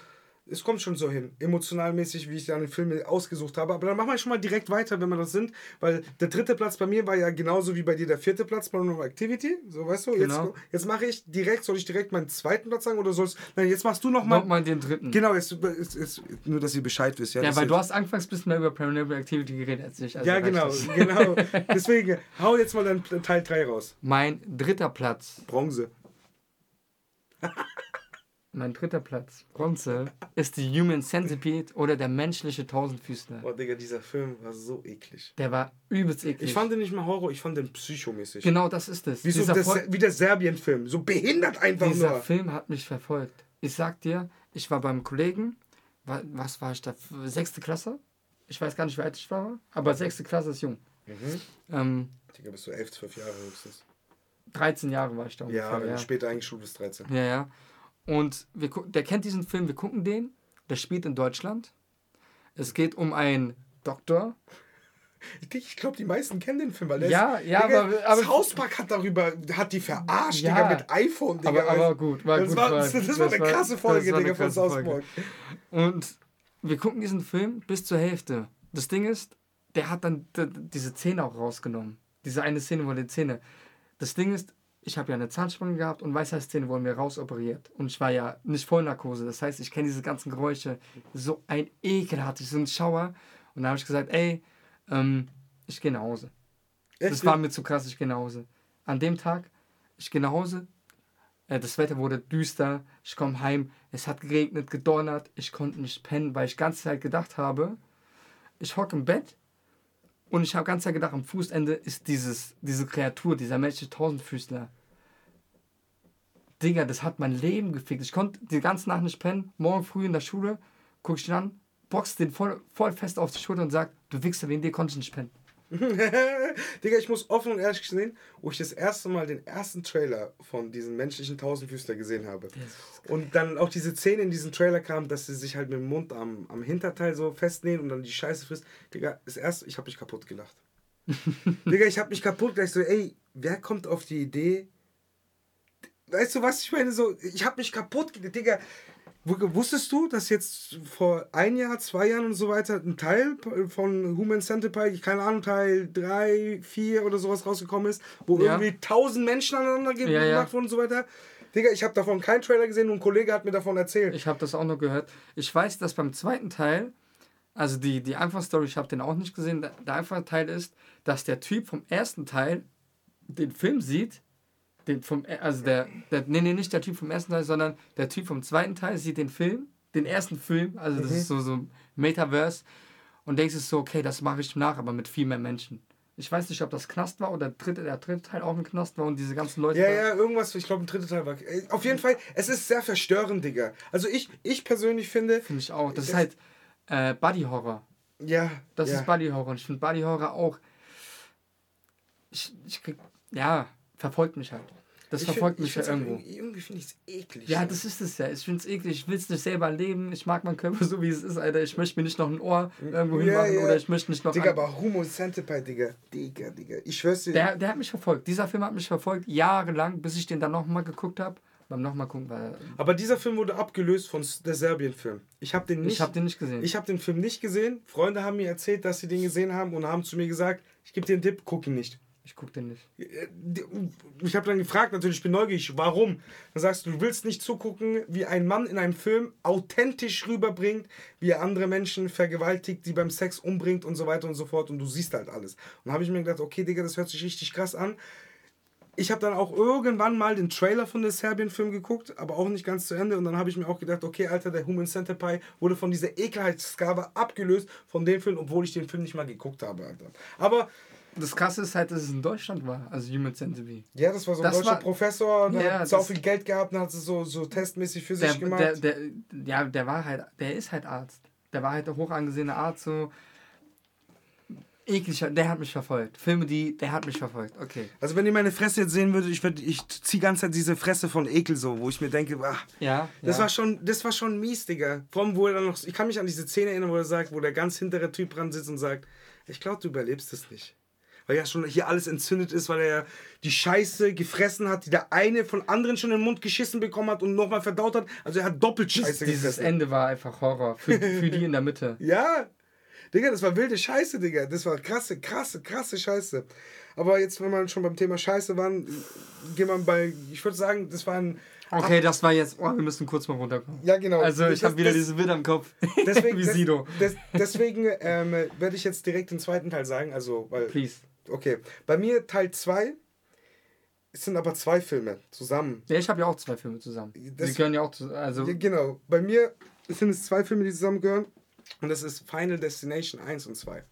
[SPEAKER 2] es kommt schon so hin, emotionalmäßig, wie ich dann die Filme ausgesucht habe. Aber dann machen wir schon mal direkt weiter, wenn wir das sind, weil der dritte Platz bei mir war ja genauso wie bei dir der vierte Platz bei No Activity. So, weißt du? Genau. Jetzt, jetzt mache ich direkt, soll ich direkt meinen zweiten Platz sagen oder sollst Nein, jetzt machst du nochmal.
[SPEAKER 1] Nochmal den dritten.
[SPEAKER 2] Genau, jetzt, jetzt, jetzt, nur, dass ihr Bescheid wisst.
[SPEAKER 1] Ja, ja weil du hast anfangs ein bisschen mehr über Paranormal Activity geredet als ich.
[SPEAKER 2] Also ja, genau, genau. Deswegen, hau jetzt mal deinen Teil 3 raus.
[SPEAKER 1] Mein dritter Platz.
[SPEAKER 2] Bronze.
[SPEAKER 1] Mein dritter Platz, Bronze, ist die Human Centipede oder der menschliche Tausendfüßler.
[SPEAKER 2] Boah, Digga, dieser Film war so eklig.
[SPEAKER 1] Der war übelst eklig.
[SPEAKER 2] Ich fand den nicht mal Horror, ich fand den psychomäßig.
[SPEAKER 1] Genau, das ist es.
[SPEAKER 2] Wie, so das, wie der Serbien-Film, so behindert einfach
[SPEAKER 1] dieser
[SPEAKER 2] nur.
[SPEAKER 1] Dieser Film hat mich verfolgt. Ich sag dir, ich war beim Kollegen, was war ich da, sechste Klasse? Ich weiß gar nicht, wie alt ich war, aber sechste Klasse ist jung. Mhm.
[SPEAKER 2] Ähm, Digga, bist du elf, zwölf Jahre höchstens.
[SPEAKER 1] 13 Jahre war ich da
[SPEAKER 2] ungefähr. Ja, ja. später eingeschult bis 13.
[SPEAKER 1] Ja, ja. Und wir, der kennt diesen Film, wir gucken den. Der spielt in Deutschland. Es geht um einen Doktor.
[SPEAKER 2] Ich glaube, die meisten kennen den Film, weil der
[SPEAKER 1] ja,
[SPEAKER 2] ist,
[SPEAKER 1] ja, Digga, aber, aber
[SPEAKER 2] Hauspark hat darüber, hat die verarscht, ja, Digga, mit iPhone, Digga.
[SPEAKER 1] Aber, aber gut, war
[SPEAKER 2] das
[SPEAKER 1] gut.
[SPEAKER 2] War, das, das, war eine krasse Folge, Digga, von South Park.
[SPEAKER 1] Und wir gucken diesen Film bis zur Hälfte. Das Ding ist, der hat dann diese Zähne auch rausgenommen. Diese eine Szene, wo die Zähne. Das Ding ist, ich habe ja eine Zahnspange gehabt und Weisheitszähne wurden mir rausoperiert. Und ich war ja nicht Vollnarkose. Das heißt, ich kenne diese ganzen Geräusche. So ein Ekel hatte ich, so einen Schauer. Und da habe ich gesagt, ey, ähm, ich gehe nach Hause. Echt? Das war mir zu krass, ich gehe nach Hause. An dem Tag, ich gehe nach Hause. Äh, das Wetter wurde düster. Ich komme heim. Es hat geregnet, gedonnert. Ich konnte nicht pennen, weil ich die ganze Zeit gedacht habe, ich hocke im Bett und ich habe ganz Zeit gedacht, am Fußende ist dieses, diese Kreatur, dieser menschliche Tausendfüßler. Digga, das hat mein Leben gefickt. Ich konnte die ganze Nacht nicht pennen. Morgen früh in der Schule gucke ich ihn an, box den voll, voll fest auf die Schulter und sag, du Wichser, wegen dir konnte ich nicht pennen.
[SPEAKER 2] Digga, ich muss offen und ehrlich gesehen, wo ich das erste Mal den ersten Trailer von diesem menschlichen Tausendfüßler gesehen habe. Und dann auch diese Szene in diesem Trailer kam, dass sie sich halt mit dem Mund am, am Hinterteil so festnehmen und dann die Scheiße frisst. Digga, das erste, ich habe mich kaputt gelacht. Digga, ich habe mich kaputt gelacht. Ich so, ey, wer kommt auf die Idee? Weißt du, was ich meine? So, ich habe mich kaputt gelacht. Digga, Wusstest du, dass jetzt vor ein Jahr, zwei Jahren und so weiter ein Teil von Human Centipede, keine Ahnung, Teil 3, 4 oder sowas rausgekommen ist, wo ja. irgendwie tausend Menschen aneinander gemacht ja, ja. wurden und so weiter? Digga, ich habe davon keinen Trailer gesehen und ein Kollege hat mir davon erzählt.
[SPEAKER 1] Ich habe das auch nur gehört. Ich weiß, dass beim zweiten Teil, also die, die Anfangsstory, ich habe den auch nicht gesehen, der, der einfache Teil ist, dass der Typ vom ersten Teil den Film sieht den vom, also der, der, nee, nee, nicht der Typ vom ersten Teil, sondern der Typ vom zweiten Teil sieht den Film, den ersten Film, also das mhm. ist so, so Metaverse und denkst es so, okay, das mache ich nach, aber mit viel mehr Menschen. Ich weiß nicht, ob das Knast war oder der dritte, der dritte Teil auch ein Knast war und diese ganzen Leute.
[SPEAKER 2] Ja, ja, irgendwas, ich glaube, ein dritter Teil war. Auf jeden Fall, es ist sehr verstörend, Digga. Also ich, ich persönlich finde.
[SPEAKER 1] Finde ich auch. Das ist halt äh, Body Horror.
[SPEAKER 2] Ja.
[SPEAKER 1] Das
[SPEAKER 2] ja.
[SPEAKER 1] ist Body Horror. Und ich finde Body Horror auch. Ich, ich krieg, ja, verfolgt mich halt. Das ich verfolgt find, mich ja irgendwo.
[SPEAKER 2] Irgendwie, irgendwie finde ich es eklig.
[SPEAKER 1] Ja, das ist es ja. Ich finde es eklig. Ich will es nicht selber leben. Ich mag meinen Körper so, wie es ist, Alter. Ich möchte mir nicht noch ein Ohr irgendwo ja, hinmachen ja. oder ich möchte nicht noch.
[SPEAKER 2] Digga, aber Humo Centipede, Digga. Digga, Digga. Ich schwör's dir.
[SPEAKER 1] Der, der hat mich verfolgt. Dieser Film hat mich verfolgt, jahrelang, bis ich den dann nochmal geguckt habe. Beim nochmal gucken war.
[SPEAKER 2] Aber dieser Film wurde abgelöst von der Serbien-Film. Ich habe den nicht.
[SPEAKER 1] Ich habe den nicht gesehen.
[SPEAKER 2] Ich habe den Film nicht gesehen. Freunde haben mir erzählt, dass sie den gesehen haben und haben zu mir gesagt, ich gebe dir einen Tipp, guck ihn nicht.
[SPEAKER 1] Ich gucke den nicht.
[SPEAKER 2] Ich habe dann gefragt, natürlich, ich bin neugierig, warum? Dann sagst du, du willst nicht zugucken, wie ein Mann in einem Film authentisch rüberbringt, wie er andere Menschen vergewaltigt, die beim Sex umbringt und so weiter und so fort und du siehst halt alles. Und habe ich mir gedacht, okay, Digga, das hört sich richtig krass an. ich habe dann auch irgendwann mal den Trailer von der Serbien-Film geguckt, aber auch nicht ganz zu Ende. Und dann habe ich mir auch gedacht, okay, Alter, der Human Centipede wurde von dieser Ekelheitsskala abgelöst von dem Film, obwohl ich den Film nicht mal geguckt habe, Alter. Aber
[SPEAKER 1] das Krasse ist halt, dass es in Deutschland war, also Human Centipede.
[SPEAKER 2] Ja, das war so ein das deutscher war, Professor, der ja, hat so viel Geld gehabt und hat es so, so testmäßig für
[SPEAKER 1] der,
[SPEAKER 2] sich gemacht.
[SPEAKER 1] Der, der, ja, der war halt, der ist halt Arzt. Der war halt der hoch angesehene Arzt, so ekliger, der hat mich verfolgt. Filme, die, der hat mich verfolgt. Okay.
[SPEAKER 2] Also wenn ihr meine Fresse jetzt sehen würdet, ich würde, ich ziehe ganz Zeit diese Fresse von Ekel so, wo ich mir denke, ach, ja, das ja. war schon, das war schon mies, Digga. Vor allem, wo er dann noch, ich kann mich an diese Szene erinnern, wo er sagt, wo der ganz hintere Typ dran sitzt und sagt, ich glaube, du überlebst es nicht. Weil ja schon hier alles entzündet ist, weil er ja die Scheiße gefressen hat, die der eine von anderen schon in den Mund geschissen bekommen hat und nochmal verdaut hat. Also er hat doppelt Scheiße
[SPEAKER 1] das, gefressen. Dieses Ende war einfach Horror. Für, für die in der Mitte.
[SPEAKER 2] ja, Digga, das war wilde Scheiße, Digga. Das war krasse, krasse, krasse Scheiße. Aber jetzt, wenn man schon beim Thema Scheiße waren, geht man bei, ich würde sagen, das war ein.
[SPEAKER 1] Okay, das war jetzt, oh, wir müssen kurz mal runterkommen. Ja, genau. Also ich habe wieder diese Bilder im Kopf.
[SPEAKER 2] Deswegen, Wie Sido. Des, deswegen ähm, werde ich jetzt direkt den zweiten Teil sagen. Also, weil. Please. Okay. Bei mir Teil 2 es sind aber zwei Filme zusammen.
[SPEAKER 1] Ja, ich habe ja auch zwei Filme zusammen. Das, die gehören ja auch zu, also
[SPEAKER 2] ja, genau. Bei mir sind es zwei Filme, die zusammengehören. Und das ist Final Destination 1 und 2.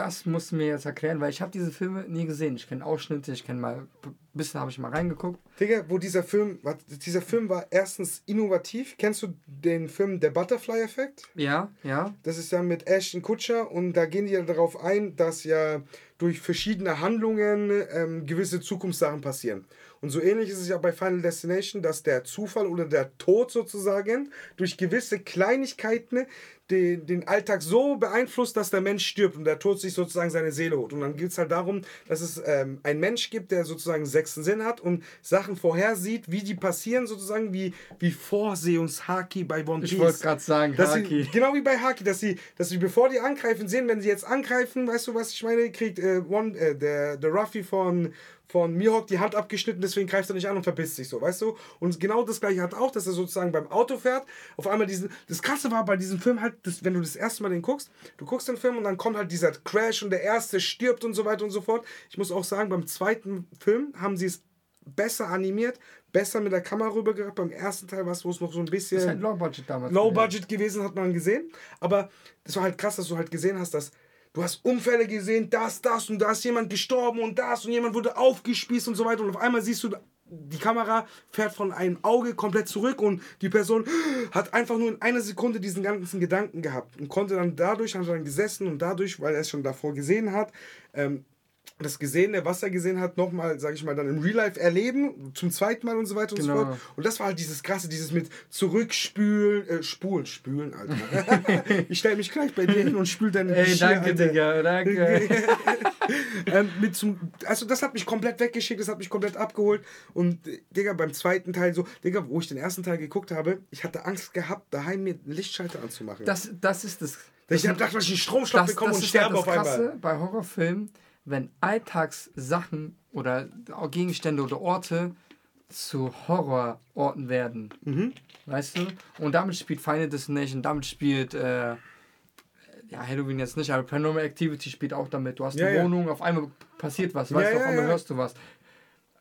[SPEAKER 1] Das musst du mir jetzt erklären, weil ich habe diese Filme nie gesehen. Ich kenne Ausschnitte, ich kenne mal, ein bisschen habe ich mal reingeguckt.
[SPEAKER 2] Digga, wo dieser Film, dieser Film war erstens innovativ. Kennst du den Film Der Butterfly Effekt?
[SPEAKER 1] Ja, ja.
[SPEAKER 2] Das ist ja mit Ashton Kutcher und da gehen die ja darauf ein, dass ja durch verschiedene Handlungen ähm, gewisse Zukunftssachen passieren. Und so ähnlich ist es ja bei Final Destination, dass der Zufall oder der Tod sozusagen durch gewisse Kleinigkeiten den, den Alltag so beeinflusst, dass der Mensch stirbt und der Tod sich sozusagen seine Seele holt. Und dann geht es halt darum, dass es ähm, einen Mensch gibt, der sozusagen sechsten Sinn hat und Sachen vorhersieht, wie die passieren, sozusagen wie, wie Vorsehungshaki bei One Piece. Ich wollte gerade sagen, dass Haki. Sie, genau wie bei Haki, dass sie, dass sie bevor die angreifen, sehen, wenn sie jetzt angreifen, weißt du, was ich meine, kriegt äh, One, äh, der, der Ruffy von, von Mihawk die Hand abgeschnitten, deswegen greift er nicht an und verpisst sich so, weißt du? Und genau das gleiche hat auch, dass er sozusagen beim Auto fährt, auf einmal diesen, das krasse war bei diesem Film halt, das, wenn du das erste Mal den guckst, du guckst den Film und dann kommt halt dieser Crash und der erste stirbt und so weiter und so fort. Ich muss auch sagen, beim zweiten Film haben sie es besser animiert, besser mit der Kamera rübergebracht. Beim ersten Teil war es, wo es noch so ein bisschen. Das ist halt Low Budget damals. Low Budget gewesen, hat man gesehen. Aber das war halt krass, dass du halt gesehen hast, dass Du hast Unfälle gesehen, das, das und da ist jemand gestorben und das und jemand wurde aufgespießt und so weiter. Und auf einmal siehst du, die Kamera fährt von einem Auge komplett zurück und die Person hat einfach nur in einer Sekunde diesen ganzen Gedanken gehabt und konnte dann dadurch, hat dann gesessen und dadurch, weil er es schon davor gesehen hat, ähm, das Gesehene, was er gesehen hat, nochmal, sag ich mal, dann im Real Life erleben, zum zweiten Mal und so weiter und genau. so fort. Und das war halt dieses krasse, dieses mit zurückspülen, äh, spulen, spülen, Alter. ich stelle mich gleich bei dir hin und spül deine Ey, Geschirr, danke, Alter. Digga, danke. ähm, mit zum, also das hat mich komplett weggeschickt, das hat mich komplett abgeholt. Und, Digga, beim zweiten Teil so, Digga, wo ich den ersten Teil geguckt habe, ich hatte Angst gehabt, daheim mir einen Lichtschalter anzumachen.
[SPEAKER 1] Das, das ist das.
[SPEAKER 2] Ich habe gedacht, dass ich einen Stromschlag bekomme und
[SPEAKER 1] sterbe auf einmal. Bei Horrorfilmen wenn Alltagssachen oder Gegenstände oder Orte zu Horrororten werden. Mhm. Weißt du? Und damit spielt Final Destination, damit spielt, äh, ja, Halloween jetzt nicht, aber Paranormal Activity spielt auch damit. Du hast ja, eine ja. Wohnung, auf einmal passiert was, weißt ja, du, auf einmal hörst du was.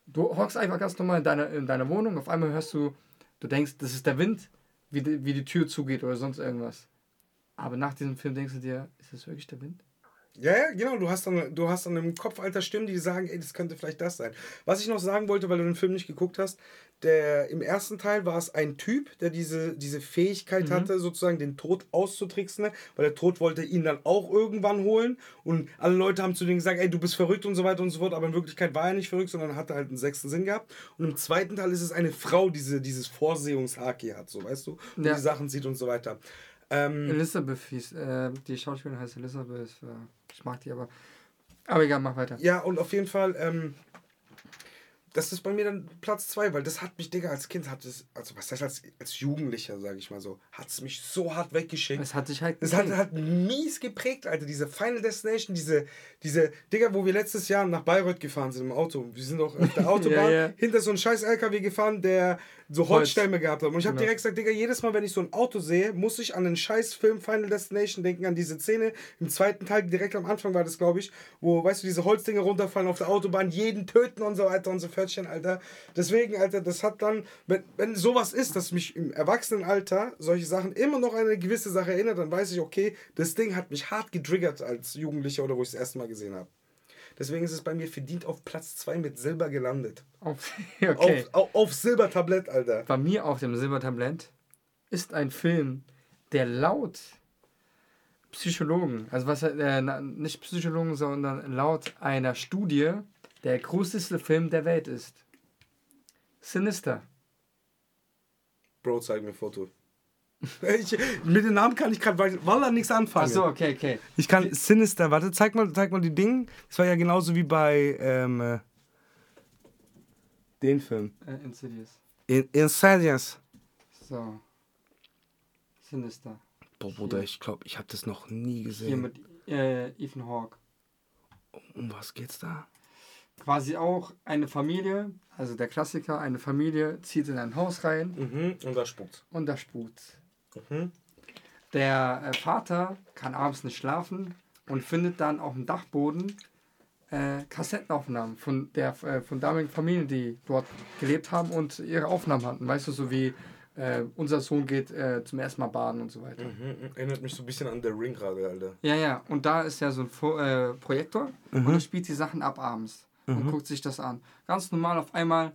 [SPEAKER 1] Du hockst einfach ganz normal in deiner, in deiner Wohnung, auf einmal hörst du, du denkst, das ist der Wind, wie die, wie die Tür zugeht oder sonst irgendwas. Aber nach diesem Film denkst du dir, ist das wirklich der Wind?
[SPEAKER 2] Ja, ja, genau. Du hast dann, du hast dann im Kopf alter Stimmen, die sagen, ey, das könnte vielleicht das sein. Was ich noch sagen wollte, weil du den Film nicht geguckt hast, der im ersten Teil war es ein Typ, der diese, diese Fähigkeit mhm. hatte, sozusagen den Tod auszutricksen, weil der Tod wollte ihn dann auch irgendwann holen und alle Leute haben zu dem gesagt, ey, du bist verrückt und so weiter und so fort, aber in Wirklichkeit war er nicht verrückt, sondern hatte halt einen sechsten Sinn gehabt. Und im zweiten Teil ist es eine Frau, die diese, dieses Vorsehungshaki hat, so weißt du, und ja. die Sachen sieht und so weiter.
[SPEAKER 1] Ähm, Elizabeth hieß, äh, die Schauspielerin heißt Elizabeth. Äh, ich mag die aber. Aber egal, mach weiter.
[SPEAKER 2] Ja, und auf jeden Fall, ähm, das ist bei mir dann Platz zwei, weil das hat mich, Digga, als Kind hat es, also was heißt als, als Jugendlicher, sage ich mal so, hat es mich so hart weggeschickt. Es hat sich halt. Es hat, hat mies geprägt, Alter. Diese Final Destination, diese, diese, Digga, wo wir letztes Jahr nach Bayreuth gefahren sind im Auto. Wir sind auch auf der Autobahn ja, ja. hinter so einem scheiß LKW gefahren, der so Holzstämme gehabt hat. Und ich habe genau. direkt gesagt, Digga, jedes Mal, wenn ich so ein Auto sehe, muss ich an den scheiß Film Final Destination denken, an diese Szene. Im zweiten Teil, direkt am Anfang war das, glaube ich, wo, weißt du, diese Holzdinge runterfallen auf der Autobahn, jeden töten und so weiter und so Pferdchen, Alter. Deswegen, Alter, das hat dann, wenn, wenn sowas ist, dass mich im Erwachsenenalter solche Sachen immer noch an eine gewisse Sache erinnert, dann weiß ich, okay, das Ding hat mich hart getriggert als Jugendlicher oder wo ich es das erste Mal gesehen habe. Deswegen ist es bei mir verdient auf Platz 2 mit Silber gelandet. Auf, okay. auf, auf, auf Silbertablett, Alter.
[SPEAKER 1] Bei mir auf dem Silbertablett ist ein Film, der laut Psychologen, also was äh, nicht Psychologen, sondern laut einer Studie der größte Film der Welt ist. Sinister.
[SPEAKER 2] Bro, zeig mir ein Foto. Ich, mit dem Namen kann ich gerade Walla nichts anfangen. Achso, okay, okay. Ich kann Sinister, warte, zeig mal, zeig mal die Dinge. Das war ja genauso wie bei ähm, äh, den Film. Äh, Insidious. In, Insidious. So. Sinister. Boah, Bruder, ich glaube, ich habe das noch nie gesehen. Hier mit
[SPEAKER 1] äh, Ethan Hawke.
[SPEAKER 2] Um was geht's da?
[SPEAKER 1] Quasi auch eine Familie, also der Klassiker, eine Familie zieht in ein Haus rein.
[SPEAKER 2] Mhm, und da spukt.
[SPEAKER 1] Und da spukt. Mhm. Der äh, Vater kann abends nicht schlafen und findet dann auf dem Dachboden äh, Kassettenaufnahmen von der äh, von damaligen Familien, die dort gelebt haben und ihre Aufnahmen hatten. Weißt du, so wie äh, unser Sohn geht äh, zum ersten Mal baden und so weiter.
[SPEAKER 2] Mhm, erinnert mich so ein bisschen an der Ring gerade, Alter.
[SPEAKER 1] Ja, ja. Und da ist ja so ein Fo äh, Projektor mhm. und er spielt die Sachen ab abends mhm. und guckt sich das an. Ganz normal, auf einmal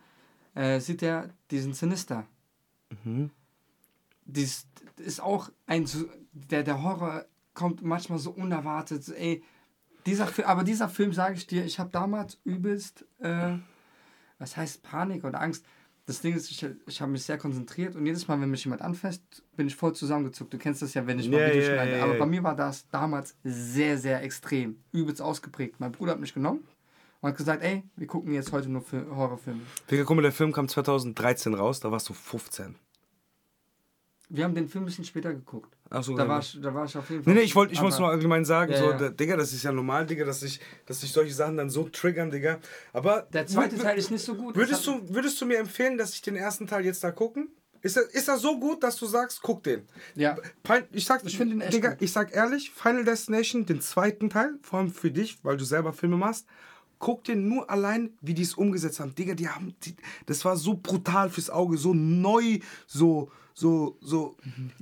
[SPEAKER 1] äh, sieht er diesen Sinister. Mhm. Dies ist auch ein, der, der Horror kommt manchmal so unerwartet. Ey, dieser, aber dieser Film, sage ich dir, ich habe damals übelst, äh, was heißt Panik oder Angst? Das Ding ist, ich, ich habe mich sehr konzentriert und jedes Mal, wenn mich jemand anfasst, bin ich voll zusammengezuckt. Du kennst das ja, wenn ich mal yeah, Videos yeah, schneide. Yeah, aber bei mir war das damals sehr, sehr extrem, übelst ausgeprägt. Mein Bruder hat mich genommen und hat gesagt, ey, wir gucken jetzt heute nur Horrorfilme.
[SPEAKER 2] Digga, guck mal, der Film kam 2013 raus, da warst du 15.
[SPEAKER 1] Wir haben den Film ein bisschen später geguckt. Ach so, da,
[SPEAKER 2] war ich, da war ich auf jeden Fall. Nee, nee, ich wollte ich nur allgemein sagen, ja, so, ja. Digga, das ist ja normal, Digga, dass sich dass ich solche Sachen dann so triggern, Digga. Aber. Der zweite Teil ist nicht so gut. Würdest du, würdest du mir empfehlen, dass ich den ersten Teil jetzt da gucken? Ist er, ist er so gut, dass du sagst, guck den? Ja. Ich sag, ich finde den echt Digga, gut. ich sag ehrlich, Final Destination, den zweiten Teil, vor allem für dich, weil du selber Filme machst, guck dir nur allein, wie die es umgesetzt haben. Digga, die haben, die, das war so brutal fürs Auge, so neu, so, so, so.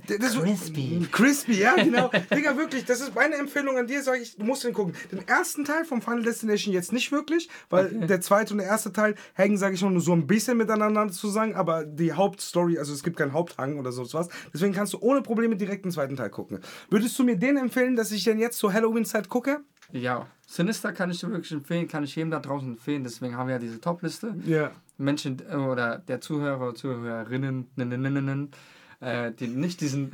[SPEAKER 2] Das, crispy. Crispy, ja, genau. Digga, wirklich, das ist meine Empfehlung an dir, sage ich, du musst den gucken. Den ersten Teil vom Final Destination jetzt nicht wirklich, weil okay. der zweite und der erste Teil hängen, sage ich mal, nur so ein bisschen miteinander zusammen, aber die Hauptstory, also es gibt keinen Haupthang oder so was. Deswegen kannst du ohne Probleme direkt den zweiten Teil gucken. Würdest du mir den empfehlen, dass ich den jetzt zur Halloween-Zeit gucke?
[SPEAKER 1] Ja, Sinister kann ich dir wirklich empfehlen, kann ich jedem da draußen empfehlen. Deswegen haben wir ja diese Top-Liste. Ja. Menschen äh, oder der Zuhörer oder Zuhörerinnen, äh, die nicht diesen,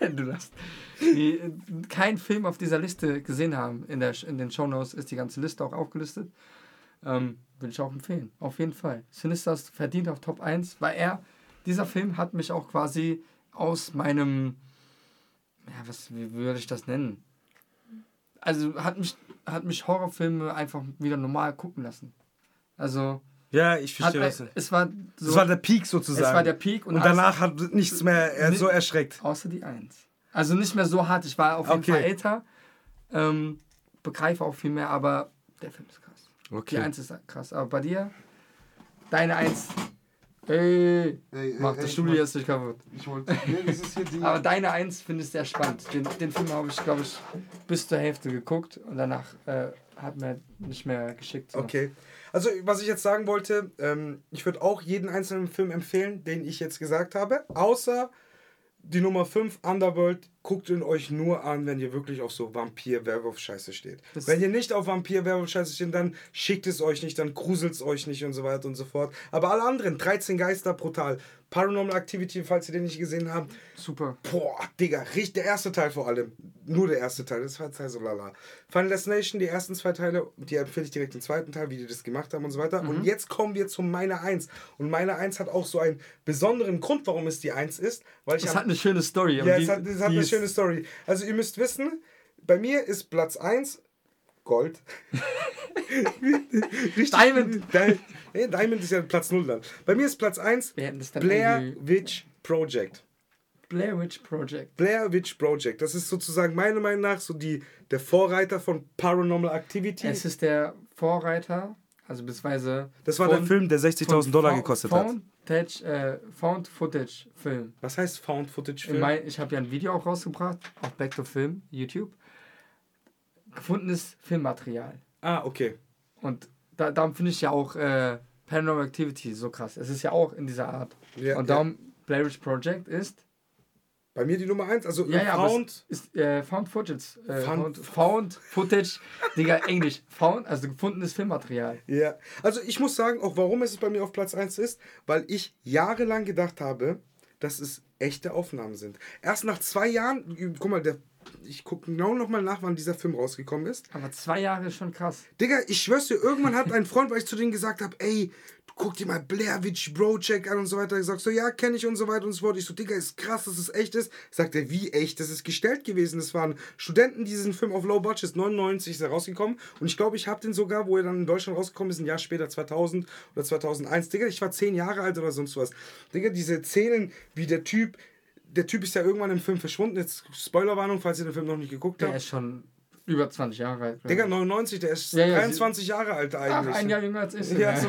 [SPEAKER 1] du hast, die keinen Film auf dieser Liste gesehen haben. In, der, in den Shownotes ist die ganze Liste auch aufgelistet. Ähm, Würde ich auch empfehlen. Auf jeden Fall. Sinister verdient auf Top 1, weil er, dieser Film hat mich auch quasi aus meinem, ja, was, wie würde ich das nennen? Also hat mich, hat mich Horrorfilme einfach wieder normal gucken lassen. Also, ja, ich verstehe
[SPEAKER 2] hat, was. Es war, so, es war der Peak sozusagen. Es war der Peak. Und, und danach hat nichts mehr äh, so erschreckt.
[SPEAKER 1] Außer die Eins. Also nicht mehr so hart. Ich war auf jeden okay. Fall älter. Ähm, begreife auch viel mehr, aber der Film ist krass. Okay. Die Eins ist krass. Aber bei dir, deine Eins. Ey, ey mach ey, das Studio jetzt nicht kaputt. Ich wollte. Nee, das ist hier die aber deine Eins finde ich sehr spannend. Den, den Film habe ich, glaube ich, bis zur Hälfte geguckt und danach äh, hat mir nicht mehr geschickt.
[SPEAKER 2] So. Okay. Also, was ich jetzt sagen wollte, ähm, ich würde auch jeden einzelnen Film empfehlen, den ich jetzt gesagt habe, außer die Nummer 5, Underworld, guckt ihn euch nur an, wenn ihr wirklich auf so Vampir-Werwolf-Scheiße steht. Das wenn ihr nicht auf Vampir-Werwolf-Scheiße steht, dann schickt es euch nicht, dann gruselt es euch nicht und so weiter und so fort. Aber alle anderen, 13 Geister, brutal. Paranormal Activity, falls ihr den nicht gesehen habt. Super. Boah, Digga, richtig, der erste Teil vor allem. Nur der erste Teil, das war Teil so lala. Final Destination, die ersten zwei Teile, die empfehle ich direkt den zweiten Teil, wie die das gemacht haben und so weiter. Mhm. Und jetzt kommen wir zu meiner Eins. Und meine Eins hat auch so einen besonderen Grund, warum es die Eins ist. Weil ich
[SPEAKER 1] das hat eine schöne Story.
[SPEAKER 2] Ja, es hat, es hat eine schöne Story. Also ihr müsst wissen, bei mir ist Platz 1 Gold. Diamond. Di Diamond ist ja Platz 0 dann. Bei mir ist Platz 1 Blair Witch Project.
[SPEAKER 1] Blair Witch Project.
[SPEAKER 2] Blair Witch Project. Das ist sozusagen meiner Meinung nach so die, der Vorreiter von Paranormal Activity.
[SPEAKER 1] Es ist der Vorreiter, also beziehungsweise.
[SPEAKER 2] Das war der Film, der 60.000 Dollar gekostet
[SPEAKER 1] Found, hat. Äh, Found Footage Film.
[SPEAKER 2] Was heißt Found Footage Film?
[SPEAKER 1] Mein, ich habe ja ein Video auch rausgebracht, auf Back to Film, YouTube. Gefundenes Filmmaterial.
[SPEAKER 2] Ah, okay.
[SPEAKER 1] Und da, darum finde ich ja auch äh, Paranormal Activity so krass. Es ist ja auch in dieser Art. Ja, und darum ja. Blair Witch Project ist
[SPEAKER 2] bei mir die Nummer 1, also ja, ja,
[SPEAKER 1] Found. Ist, äh, found Footage. Äh, found, found Footage, Digga, Englisch. Found, also gefundenes Filmmaterial.
[SPEAKER 2] Ja, also ich muss sagen, auch warum es bei mir auf Platz 1 ist, weil ich jahrelang gedacht habe, dass es echte Aufnahmen sind. Erst nach zwei Jahren, guck mal, der ich gucke genau nochmal nach, wann dieser Film rausgekommen ist.
[SPEAKER 1] Aber zwei Jahre ist schon krass.
[SPEAKER 2] Digga, ich schwör's dir, irgendwann hat ein Freund, weil ich zu denen gesagt habe, ey, du guck dir mal Blair Witch Project an und so weiter. Sag so, ja, kenne ich und so weiter und so fort. Ich so, Digga, ist krass, dass es echt ist. Sagt er, wie echt? Das ist gestellt gewesen. Das waren Studenten, die diesen Film auf Low Budget 99 ist er rausgekommen. Und ich glaube, ich habe den sogar, wo er dann in Deutschland rausgekommen ist, ein Jahr später, 2000 oder 2001. Digga, ich war zehn Jahre alt oder sonst was. Digga, diese Szenen, wie der Typ der Typ ist ja irgendwann im Film verschwunden. Jetzt Spoilerwarnung, falls ihr den Film noch nicht geguckt
[SPEAKER 1] habt. Der ist schon über 20 Jahre alt.
[SPEAKER 2] Digga, 99, der ist ja, ja, 23 Jahre alt eigentlich. Ach, ein Jahr jünger als ich. Ja, so,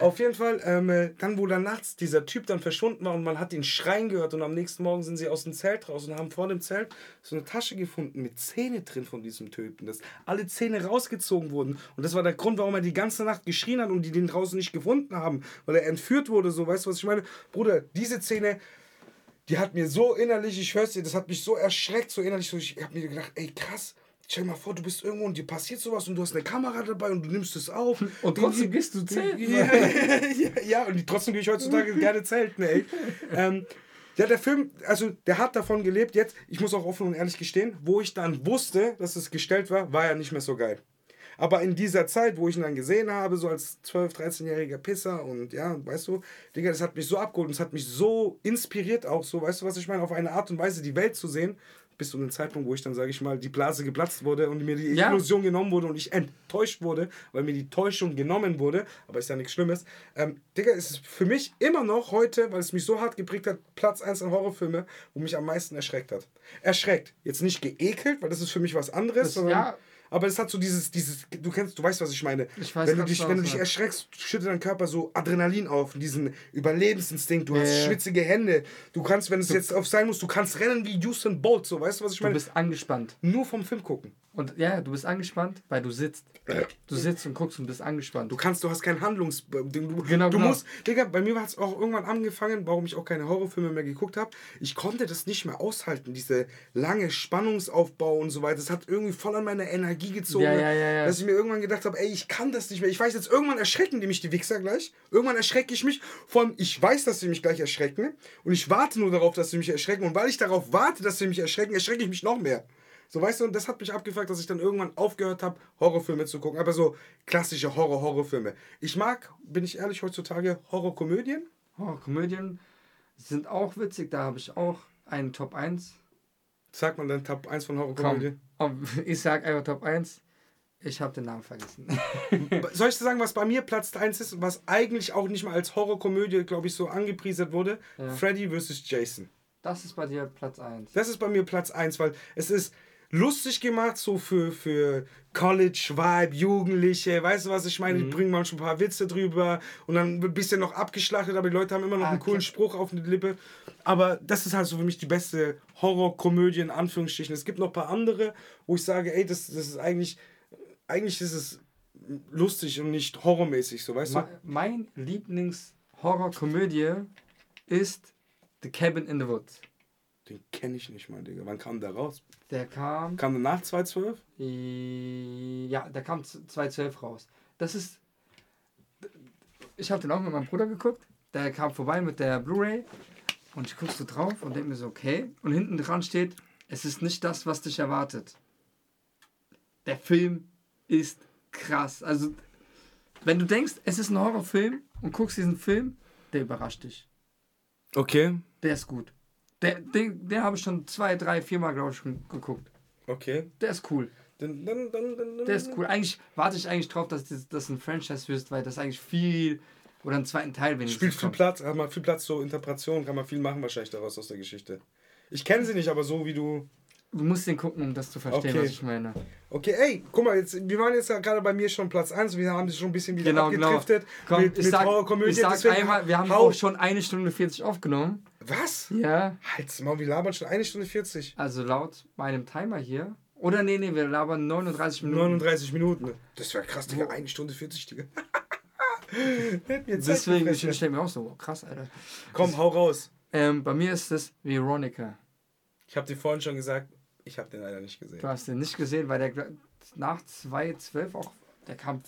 [SPEAKER 2] Auf jeden Fall, ähm, äh, dann wo dann nachts dieser Typ dann verschwunden war und man hat ihn schreien gehört und am nächsten Morgen sind sie aus dem Zelt raus und haben vor dem Zelt so eine Tasche gefunden mit Zähne drin von diesem Töten, dass alle Zähne rausgezogen wurden und das war der Grund, warum er die ganze Nacht geschrien hat und die den draußen nicht gefunden haben, weil er entführt wurde, so, weißt du, was ich meine? Bruder, diese Zähne die hat mir so innerlich, ich hör's dir, das hat mich so erschreckt, so innerlich, so, ich hab mir gedacht, ey krass, stell dir mal vor, du bist irgendwo und dir passiert sowas und du hast eine Kamera dabei und du nimmst es auf. Und trotzdem gehst du zelten. Ja, ja, ja, und trotzdem gehe ich heutzutage gerne zelten, ey. Ähm, ja, der Film, also der hat davon gelebt. Jetzt, ich muss auch offen und ehrlich gestehen, wo ich dann wusste, dass es gestellt war, war er nicht mehr so geil. Aber in dieser Zeit, wo ich ihn dann gesehen habe, so als 12-, 13-jähriger Pisser und ja, weißt du, Digga, das hat mich so abgeholt und es hat mich so inspiriert auch so, weißt du, was ich meine, auf eine Art und Weise die Welt zu sehen, bis zu dem Zeitpunkt, wo ich dann, sage ich mal, die Blase geplatzt wurde und mir die ja. Illusion genommen wurde und ich enttäuscht wurde, weil mir die Täuschung genommen wurde, aber ist ja nichts Schlimmes. Ähm, Digga, es ist für mich immer noch heute, weil es mich so hart geprägt hat, Platz 1 an Horrorfilme, wo mich am meisten erschreckt hat. Erschreckt. Jetzt nicht geekelt, weil das ist für mich was anderes, das, sondern ja aber es hat so dieses, dieses, du kennst, du weißt, was ich meine. Ich weiß, wenn du dich, wenn du dich erschreckst, schüttet dein Körper so Adrenalin auf, diesen Überlebensinstinkt. Du yeah. hast schwitzige Hände. Du kannst, wenn es jetzt auf sein muss, du kannst rennen wie Houston Bolt, so, weißt du, was ich meine?
[SPEAKER 1] Du bist angespannt.
[SPEAKER 2] Nur vom Film gucken.
[SPEAKER 1] Und ja, du bist angespannt, weil du sitzt. Du sitzt und guckst und bist angespannt.
[SPEAKER 2] Du kannst, du hast keinen Handlungs... Du, genau, du genau. musst... Digga, bei mir hat es auch irgendwann angefangen, warum ich auch keine Horrorfilme mehr geguckt habe. Ich konnte das nicht mehr aushalten, diese lange Spannungsaufbau und so weiter. Das hat irgendwie voll an meine Energie gezogen. Ja, ja, ja, dass ich mir irgendwann gedacht habe, ey, ich kann das nicht mehr. Ich weiß jetzt, irgendwann erschrecken die mich, die Wichser gleich. Irgendwann erschrecke ich mich. Vor allem, ich weiß, dass sie mich gleich erschrecken. Und ich warte nur darauf, dass sie mich erschrecken. Und weil ich darauf warte, dass sie mich erschrecken, erschrecke ich mich noch mehr. So, weißt du, und das hat mich abgefuckt, dass ich dann irgendwann aufgehört habe, Horrorfilme zu gucken. Aber so klassische Horror-Horrorfilme. Ich mag, bin ich ehrlich, heutzutage Horrorkomödien.
[SPEAKER 1] Horrorkomödien sind auch witzig. Da habe ich auch einen Top 1.
[SPEAKER 2] Sag mal deinen Top 1 von Horrorkomödien.
[SPEAKER 1] Ich sag einfach Top 1. Ich habe den Namen vergessen.
[SPEAKER 2] Soll ich dir sagen, was bei mir Platz 1 ist, was eigentlich auch nicht mal als Horrorkomödie, glaube ich, so angepriesen wurde? Ja. Freddy vs. Jason.
[SPEAKER 1] Das ist bei dir Platz 1.
[SPEAKER 2] Das ist bei mir Platz 1, weil es ist, lustig gemacht, so für, für College-Vibe, Jugendliche, weißt du was ich meine? Mhm. Die bringen manchmal ein paar Witze drüber und dann ein bisschen noch abgeschlachtet, aber die Leute haben immer noch ah, einen coolen Spruch auf der Lippe. Aber das ist halt so für mich die beste Horrorkomödie in Anführungsstrichen. Es gibt noch ein paar andere, wo ich sage, ey, das, das ist eigentlich, eigentlich ist es lustig und nicht horrormäßig, so weißt
[SPEAKER 1] Ma du? Mein Lieblings-Horrorkomödie ist The Cabin in the Woods.
[SPEAKER 2] Den kenne ich nicht mal, Digga. Wann kam der raus?
[SPEAKER 1] Der kam.
[SPEAKER 2] Kam der nach 2012?
[SPEAKER 1] Ja, der kam 2012 raus. Das ist. Ich habe den auch mit meinem Bruder geguckt. Der kam vorbei mit der Blu-ray. Und ich gucke so drauf und denke mir so, okay. Und hinten dran steht, es ist nicht das, was dich erwartet. Der Film ist krass. Also, wenn du denkst, es ist ein Horrorfilm und guckst diesen Film, der überrascht dich.
[SPEAKER 2] Okay.
[SPEAKER 1] Der ist gut. Der, den, den habe ich schon zwei, drei, viermal, glaube ich, schon geguckt. Okay. Der ist cool. Dun, dun, dun, der ist cool. Eigentlich warte ich eigentlich drauf, dass das, das ein Franchise wirst, weil das eigentlich viel oder einen zweiten Teil
[SPEAKER 2] wenigstens. Spielt viel Platz, hat man viel Platz zur Interpretation, kann man viel machen wahrscheinlich daraus aus der Geschichte. Ich kenne sie nicht, aber so wie du.
[SPEAKER 1] Du musst den gucken, um das zu verstehen, okay. was ich meine.
[SPEAKER 2] Okay, ey, guck mal, jetzt, wir waren jetzt gerade bei mir schon Platz 1, wir haben das schon ein bisschen wieder genau, abgedriftet. Genau. Komm, mit,
[SPEAKER 1] ich mit sag, Ich sag einmal, wir haben auch schon eine Stunde 40 aufgenommen.
[SPEAKER 2] Was? Ja. Halt's mal, wir labern schon eine Stunde 40.
[SPEAKER 1] Also laut meinem Timer hier. Oder nee, nee, wir labern 39 Minuten.
[SPEAKER 2] 39 Minuten. Das wäre krass, Digga. Eine Stunde 40, Digga.
[SPEAKER 1] Deswegen, ich stelle mir auch so, krass, Alter.
[SPEAKER 2] Komm, hau raus.
[SPEAKER 1] Ähm, bei mir ist es Veronica.
[SPEAKER 2] Ich habe dir vorhin schon gesagt, ich habe den leider nicht gesehen.
[SPEAKER 1] Du hast den nicht gesehen, weil der nach 2.12 auch, der kam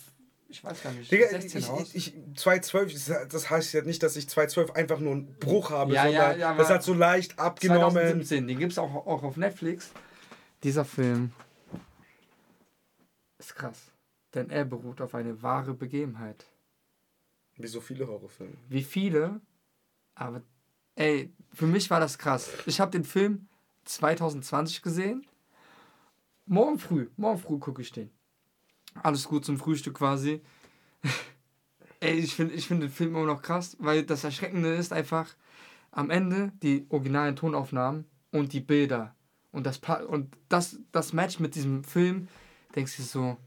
[SPEAKER 1] ich weiß gar nicht. Digga,
[SPEAKER 2] 16 ich. Ich, ich, 212, das heißt ja nicht, dass ich 212 einfach nur einen Bruch habe, ja, sondern ja, ja, das hat so leicht abgenommen.
[SPEAKER 1] 2017, den gibt es auch, auch auf Netflix. Dieser Film ist krass, denn er beruht auf eine wahre Begebenheit.
[SPEAKER 2] Wie so viele Horrorfilme.
[SPEAKER 1] Wie viele, aber ey, für mich war das krass. Ich habe den Film 2020 gesehen. Morgen früh, morgen früh gucke ich den. Alles gut zum Frühstück quasi. Ey, ich finde ich find den Film immer noch krass, weil das Erschreckende ist einfach am Ende die originalen Tonaufnahmen und die Bilder. Und das, und das, das Match mit diesem Film, denkst du so,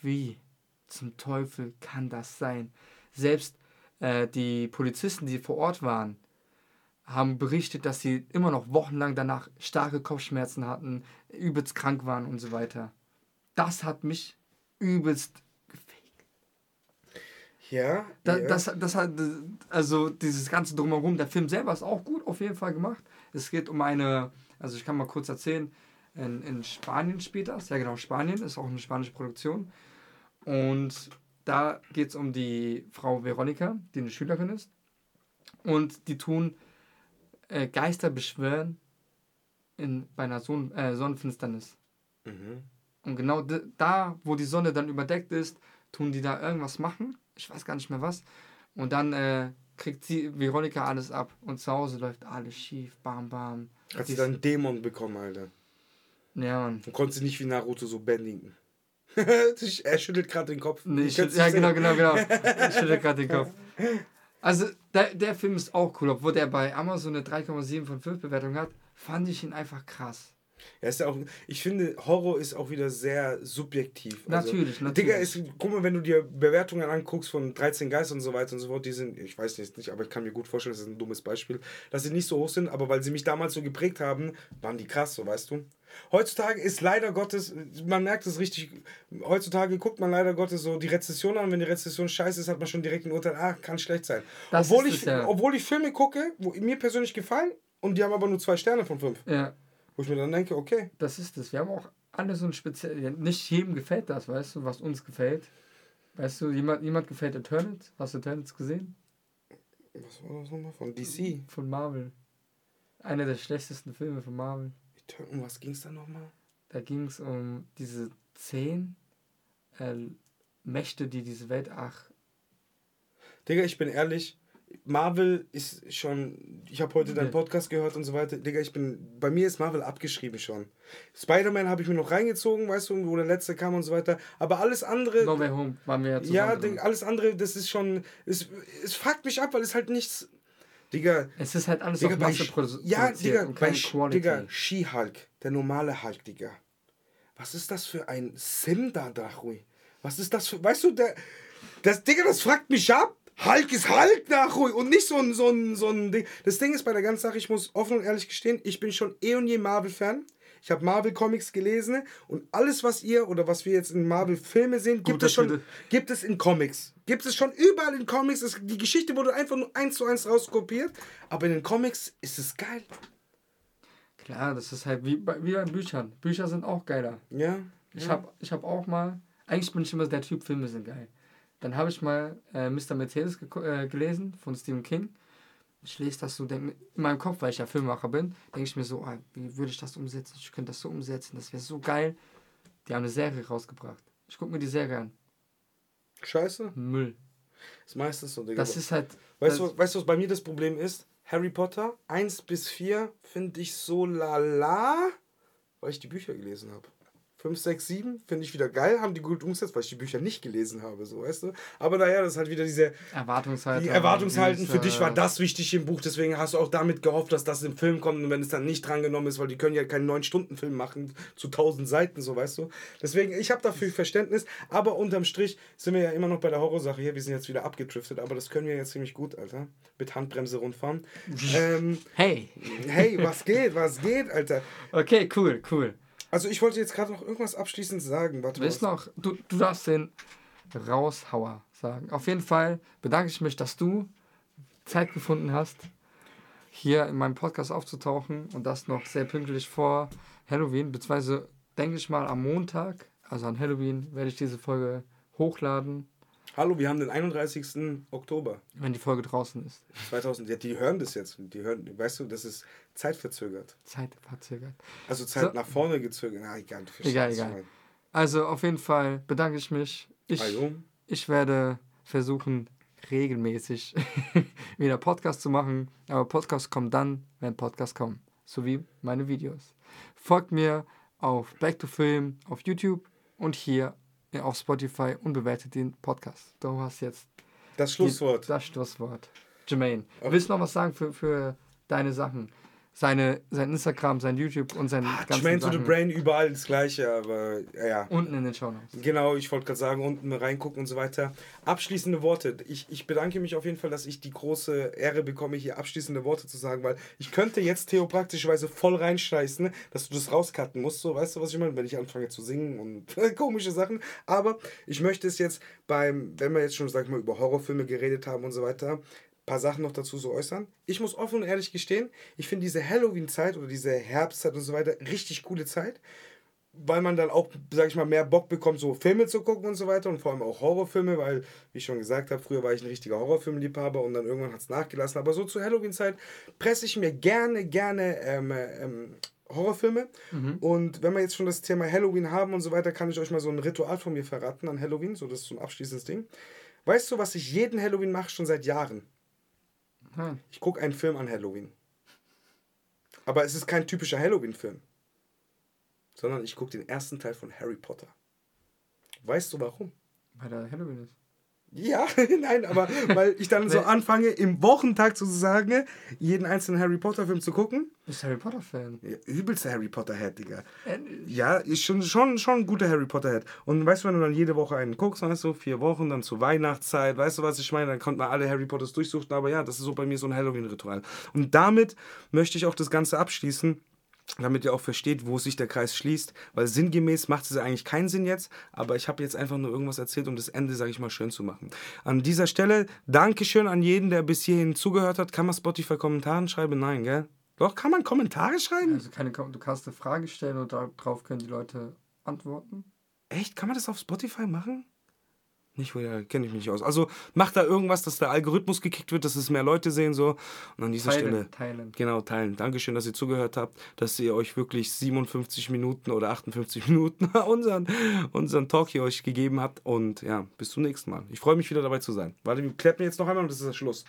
[SPEAKER 1] wie zum Teufel kann das sein? Selbst äh, die Polizisten, die vor Ort waren, haben berichtet, dass sie immer noch wochenlang danach starke Kopfschmerzen hatten, übelst krank waren und so weiter. Das hat mich übelst. Ja. Da, ja. Das, das hat, also dieses ganze Drumherum, der Film selber ist auch gut auf jeden Fall gemacht. Es geht um eine, also ich kann mal kurz erzählen, in, in Spanien spielt das, ja genau, Spanien ist auch eine spanische Produktion. Und da geht es um die Frau Veronika, die eine Schülerin ist. Und die tun äh, Geister beschwören in, bei einer Son äh, Sonnenfinsternis. Mhm. Und genau da, wo die Sonne dann überdeckt ist, tun die da irgendwas machen. Ich weiß gar nicht mehr was. Und dann äh, kriegt sie Veronika alles ab. Und zu Hause läuft alles schief. Bam, bam.
[SPEAKER 2] Hat sie dann einen Dämon bekommen, Alter. Ja, Mann. Und konnte sie nicht wie Naruto so bändigen. er schüttelt gerade den Kopf. Nee, ich ja, genau, genau,
[SPEAKER 1] genau. Er schüttelt gerade den Kopf. Also, der, der Film ist auch cool. Obwohl der bei Amazon eine 3,7 von 5 Bewertung hat, fand ich ihn einfach krass.
[SPEAKER 2] Ja, ist ja auch, ich finde, Horror ist auch wieder sehr subjektiv. Natürlich, also, natürlich. Digga, ist, guck mal, wenn du dir Bewertungen anguckst von 13 Geistern und so weiter und so fort, die sind, ich weiß nicht, nicht, aber ich kann mir gut vorstellen, das ist ein dummes Beispiel, dass sie nicht so hoch sind, aber weil sie mich damals so geprägt haben, waren die krass, so weißt du. Heutzutage ist leider Gottes, man merkt es richtig, heutzutage guckt man leider Gottes so die Rezession an. Wenn die Rezession scheiße ist, hat man schon direkt ein Urteil, ah, kann schlecht sein. Das obwohl, ich, ja. obwohl ich Filme gucke, wo mir persönlich gefallen und die haben aber nur zwei Sterne von fünf. Ja. Wo ich mir dann denke, okay.
[SPEAKER 1] Das ist es. Wir haben auch alle so ein speziell. Nicht jedem gefällt das, weißt du, was uns gefällt. Weißt du, jemand, jemand gefällt Eternals? Hast du Eternals gesehen?
[SPEAKER 2] Was war das nochmal? Von DC?
[SPEAKER 1] Von Marvel. Einer der schlechtesten Filme von Marvel.
[SPEAKER 2] Um was ging es da nochmal?
[SPEAKER 1] Da ging es um diese zehn äh, Mächte, die diese Welt. Ach.
[SPEAKER 2] Digga, ich bin ehrlich, Marvel ist schon. Ich habe heute deinen Podcast gehört und so weiter. Digga, ich bin. Bei mir ist Marvel abgeschrieben schon. Spider-Man habe ich mir noch reingezogen, weißt du, wo der letzte kam und so weiter. Aber alles andere. No Way Home waren wir ja zusammen. Ja, drin. alles andere, das ist schon. Es, es fuckt mich ab, weil es halt nichts. Digga. Es ist halt alles Digga, auf Masse produziert. Ja, Digga, bei Digga, She-Hulk. Der normale Hulk, Digga. Was ist das für ein Sim da, Dachui? Was ist das für. Weißt du, der. Das, Digga, das fragt mich ab. Hulk ist Hulk nach und nicht so ein, so, ein, so ein Ding. Das Ding ist bei der ganzen Sache, ich muss offen und ehrlich gestehen, ich bin schon eh und je Marvel-Fan. Ich habe Marvel-Comics gelesen und alles, was ihr oder was wir jetzt in Marvel-Filme sehen, gibt es schon gibt es in Comics. Gibt es schon überall in Comics. Es, die Geschichte wurde einfach nur eins zu eins rauskopiert. Aber in den Comics ist es geil.
[SPEAKER 1] Klar, das ist halt wie bei, wie bei Büchern. Bücher sind auch geiler. Ja. Ich ja. habe ich hab auch mal, eigentlich bin ich immer der Typ, Filme sind geil. Dann habe ich mal äh, Mr. Mercedes äh, gelesen von Stephen King. Ich lese das so, denk, in meinem Kopf, weil ich ja Filmemacher bin, denke ich mir so, ah, wie würde ich das umsetzen? Ich könnte das so umsetzen, das wäre so geil. Die haben eine Serie rausgebracht. Ich gucke mir die Serie an.
[SPEAKER 2] Scheiße? Müll. Das ist meistens so,
[SPEAKER 1] Digga. Das ist halt.
[SPEAKER 2] Weißt du, weißt du, was bei mir das Problem ist? Harry Potter 1 bis 4 finde ich so lala, weil ich die Bücher gelesen habe. 5, 6, 7 finde ich wieder geil, haben die gut umgesetzt, weil ich die Bücher nicht gelesen habe, so weißt du. Aber naja, das ist halt wieder diese Erwartungshaltung. Die Erwartungshaltung, für dich war das wichtig im Buch, deswegen hast du auch damit gehofft, dass das im Film kommt und wenn es dann nicht drangenommen ist, weil die können ja keinen 9-Stunden-Film machen zu 1000 Seiten, so weißt du. Deswegen, ich habe dafür Verständnis, aber unterm Strich sind wir ja immer noch bei der Horrorsache hier, wir sind jetzt wieder abgedriftet, aber das können wir jetzt ziemlich gut, Alter. Mit Handbremse rundfahren. ähm, hey! Hey, was geht, was geht, Alter?
[SPEAKER 1] Okay, cool, cool.
[SPEAKER 2] Also ich wollte jetzt gerade noch irgendwas abschließend sagen.
[SPEAKER 1] Warte Willst noch, du, du darfst den Raushauer sagen. Auf jeden Fall bedanke ich mich, dass du Zeit gefunden hast, hier in meinem Podcast aufzutauchen und das noch sehr pünktlich vor Halloween, beziehungsweise denke ich mal am Montag, also an Halloween, werde ich diese Folge hochladen.
[SPEAKER 2] Hallo, wir haben den 31. Oktober.
[SPEAKER 1] Wenn die Folge draußen ist.
[SPEAKER 2] 2000, ja, die hören das jetzt. Die hören, weißt du, das ist zeitverzögert.
[SPEAKER 1] Zeitverzögert.
[SPEAKER 2] Also Zeit so. nach vorne gezögert. Na, egal.
[SPEAKER 1] Egal, egal. Also auf jeden Fall bedanke ich mich. Ich, ich werde versuchen, regelmäßig wieder Podcast zu machen. Aber Podcast kommt dann, wenn Podcast kommen. So wie meine Videos. Folgt mir auf Back to Film auf YouTube und hier auf Spotify und bewertet den Podcast. Du hast jetzt
[SPEAKER 2] das Schlusswort.
[SPEAKER 1] Die, das Schlusswort. Jermaine, okay. willst du noch was sagen für, für deine Sachen? Seine, sein Instagram, sein YouTube und sein ah,
[SPEAKER 2] ganzen to the Brain überall das gleiche, aber ja.
[SPEAKER 1] Unten in den Show Notes.
[SPEAKER 2] Genau, ich wollte gerade sagen, unten reingucken und so weiter. Abschließende Worte. Ich, ich bedanke mich auf jeden Fall, dass ich die große Ehre bekomme, hier abschließende Worte zu sagen, weil ich könnte jetzt Theo praktischerweise voll reinscheißen, dass du das rauscutten musst, so, weißt du, was ich meine, wenn ich anfange zu singen und komische Sachen. Aber ich möchte es jetzt beim, wenn wir jetzt schon, sag ich mal, über Horrorfilme geredet haben und so weiter, paar Sachen noch dazu so äußern. Ich muss offen und ehrlich gestehen, ich finde diese Halloween-Zeit oder diese Herbstzeit und so weiter richtig coole Zeit, weil man dann auch, sag ich mal, mehr Bock bekommt, so Filme zu gucken und so weiter und vor allem auch Horrorfilme, weil, wie ich schon gesagt habe, früher war ich ein richtiger Horrorfilmliebhaber und dann irgendwann hat es nachgelassen. Aber so zur Halloween-Zeit presse ich mir gerne, gerne ähm, ähm, Horrorfilme. Mhm. Und wenn wir jetzt schon das Thema Halloween haben und so weiter, kann ich euch mal so ein Ritual von mir verraten an Halloween. So, das ist so ein abschließendes Ding. Weißt du, was ich jeden Halloween mache, schon seit Jahren? Hm. Ich gucke einen Film an Halloween. Aber es ist kein typischer Halloween-Film. Sondern ich gucke den ersten Teil von Harry Potter. Weißt du warum?
[SPEAKER 1] Weil da Halloween ist.
[SPEAKER 2] Ja, nein, aber weil ich dann so anfange, im Wochentag sozusagen jeden einzelnen Harry Potter-Film zu gucken.
[SPEAKER 1] Bist Harry Potter-Fan?
[SPEAKER 2] Ja, übelster Harry Potter-Head, Digga. Ja, ist schon, schon, schon ein guter Harry Potter-Head. Und weißt du, wenn du dann jede Woche einen guckst, weißt du, vier Wochen, dann zur Weihnachtszeit, weißt du, was ich meine? Dann konnte man alle Harry Potters durchsuchen, aber ja, das ist so bei mir so ein Halloween-Ritual. Und damit möchte ich auch das Ganze abschließen damit ihr auch versteht, wo sich der Kreis schließt, weil sinngemäß macht es eigentlich keinen Sinn jetzt, aber ich habe jetzt einfach nur irgendwas erzählt, um das Ende, sage ich mal, schön zu machen. An dieser Stelle, Dankeschön an jeden, der bis hierhin zugehört hat. Kann man Spotify Kommentaren schreiben? Nein, gell? Doch, kann man Kommentare schreiben?
[SPEAKER 1] Also keine, du kannst eine Frage stellen und darauf können die Leute antworten.
[SPEAKER 2] Echt? Kann man das auf Spotify machen? Nicht, ja, kenne ich mich nicht aus. Also macht da irgendwas, dass der Algorithmus gekickt wird, dass es mehr Leute sehen so. Und an dieser teilen, Stelle. Teilen. Genau, teilen. Dankeschön, dass ihr zugehört habt, dass ihr euch wirklich 57 Minuten oder 58 Minuten unseren, unseren Talk hier euch gegeben habt. Und ja, bis zum nächsten Mal. Ich freue mich wieder dabei zu sein. Warte, wir klappen jetzt noch einmal und das ist der Schluss.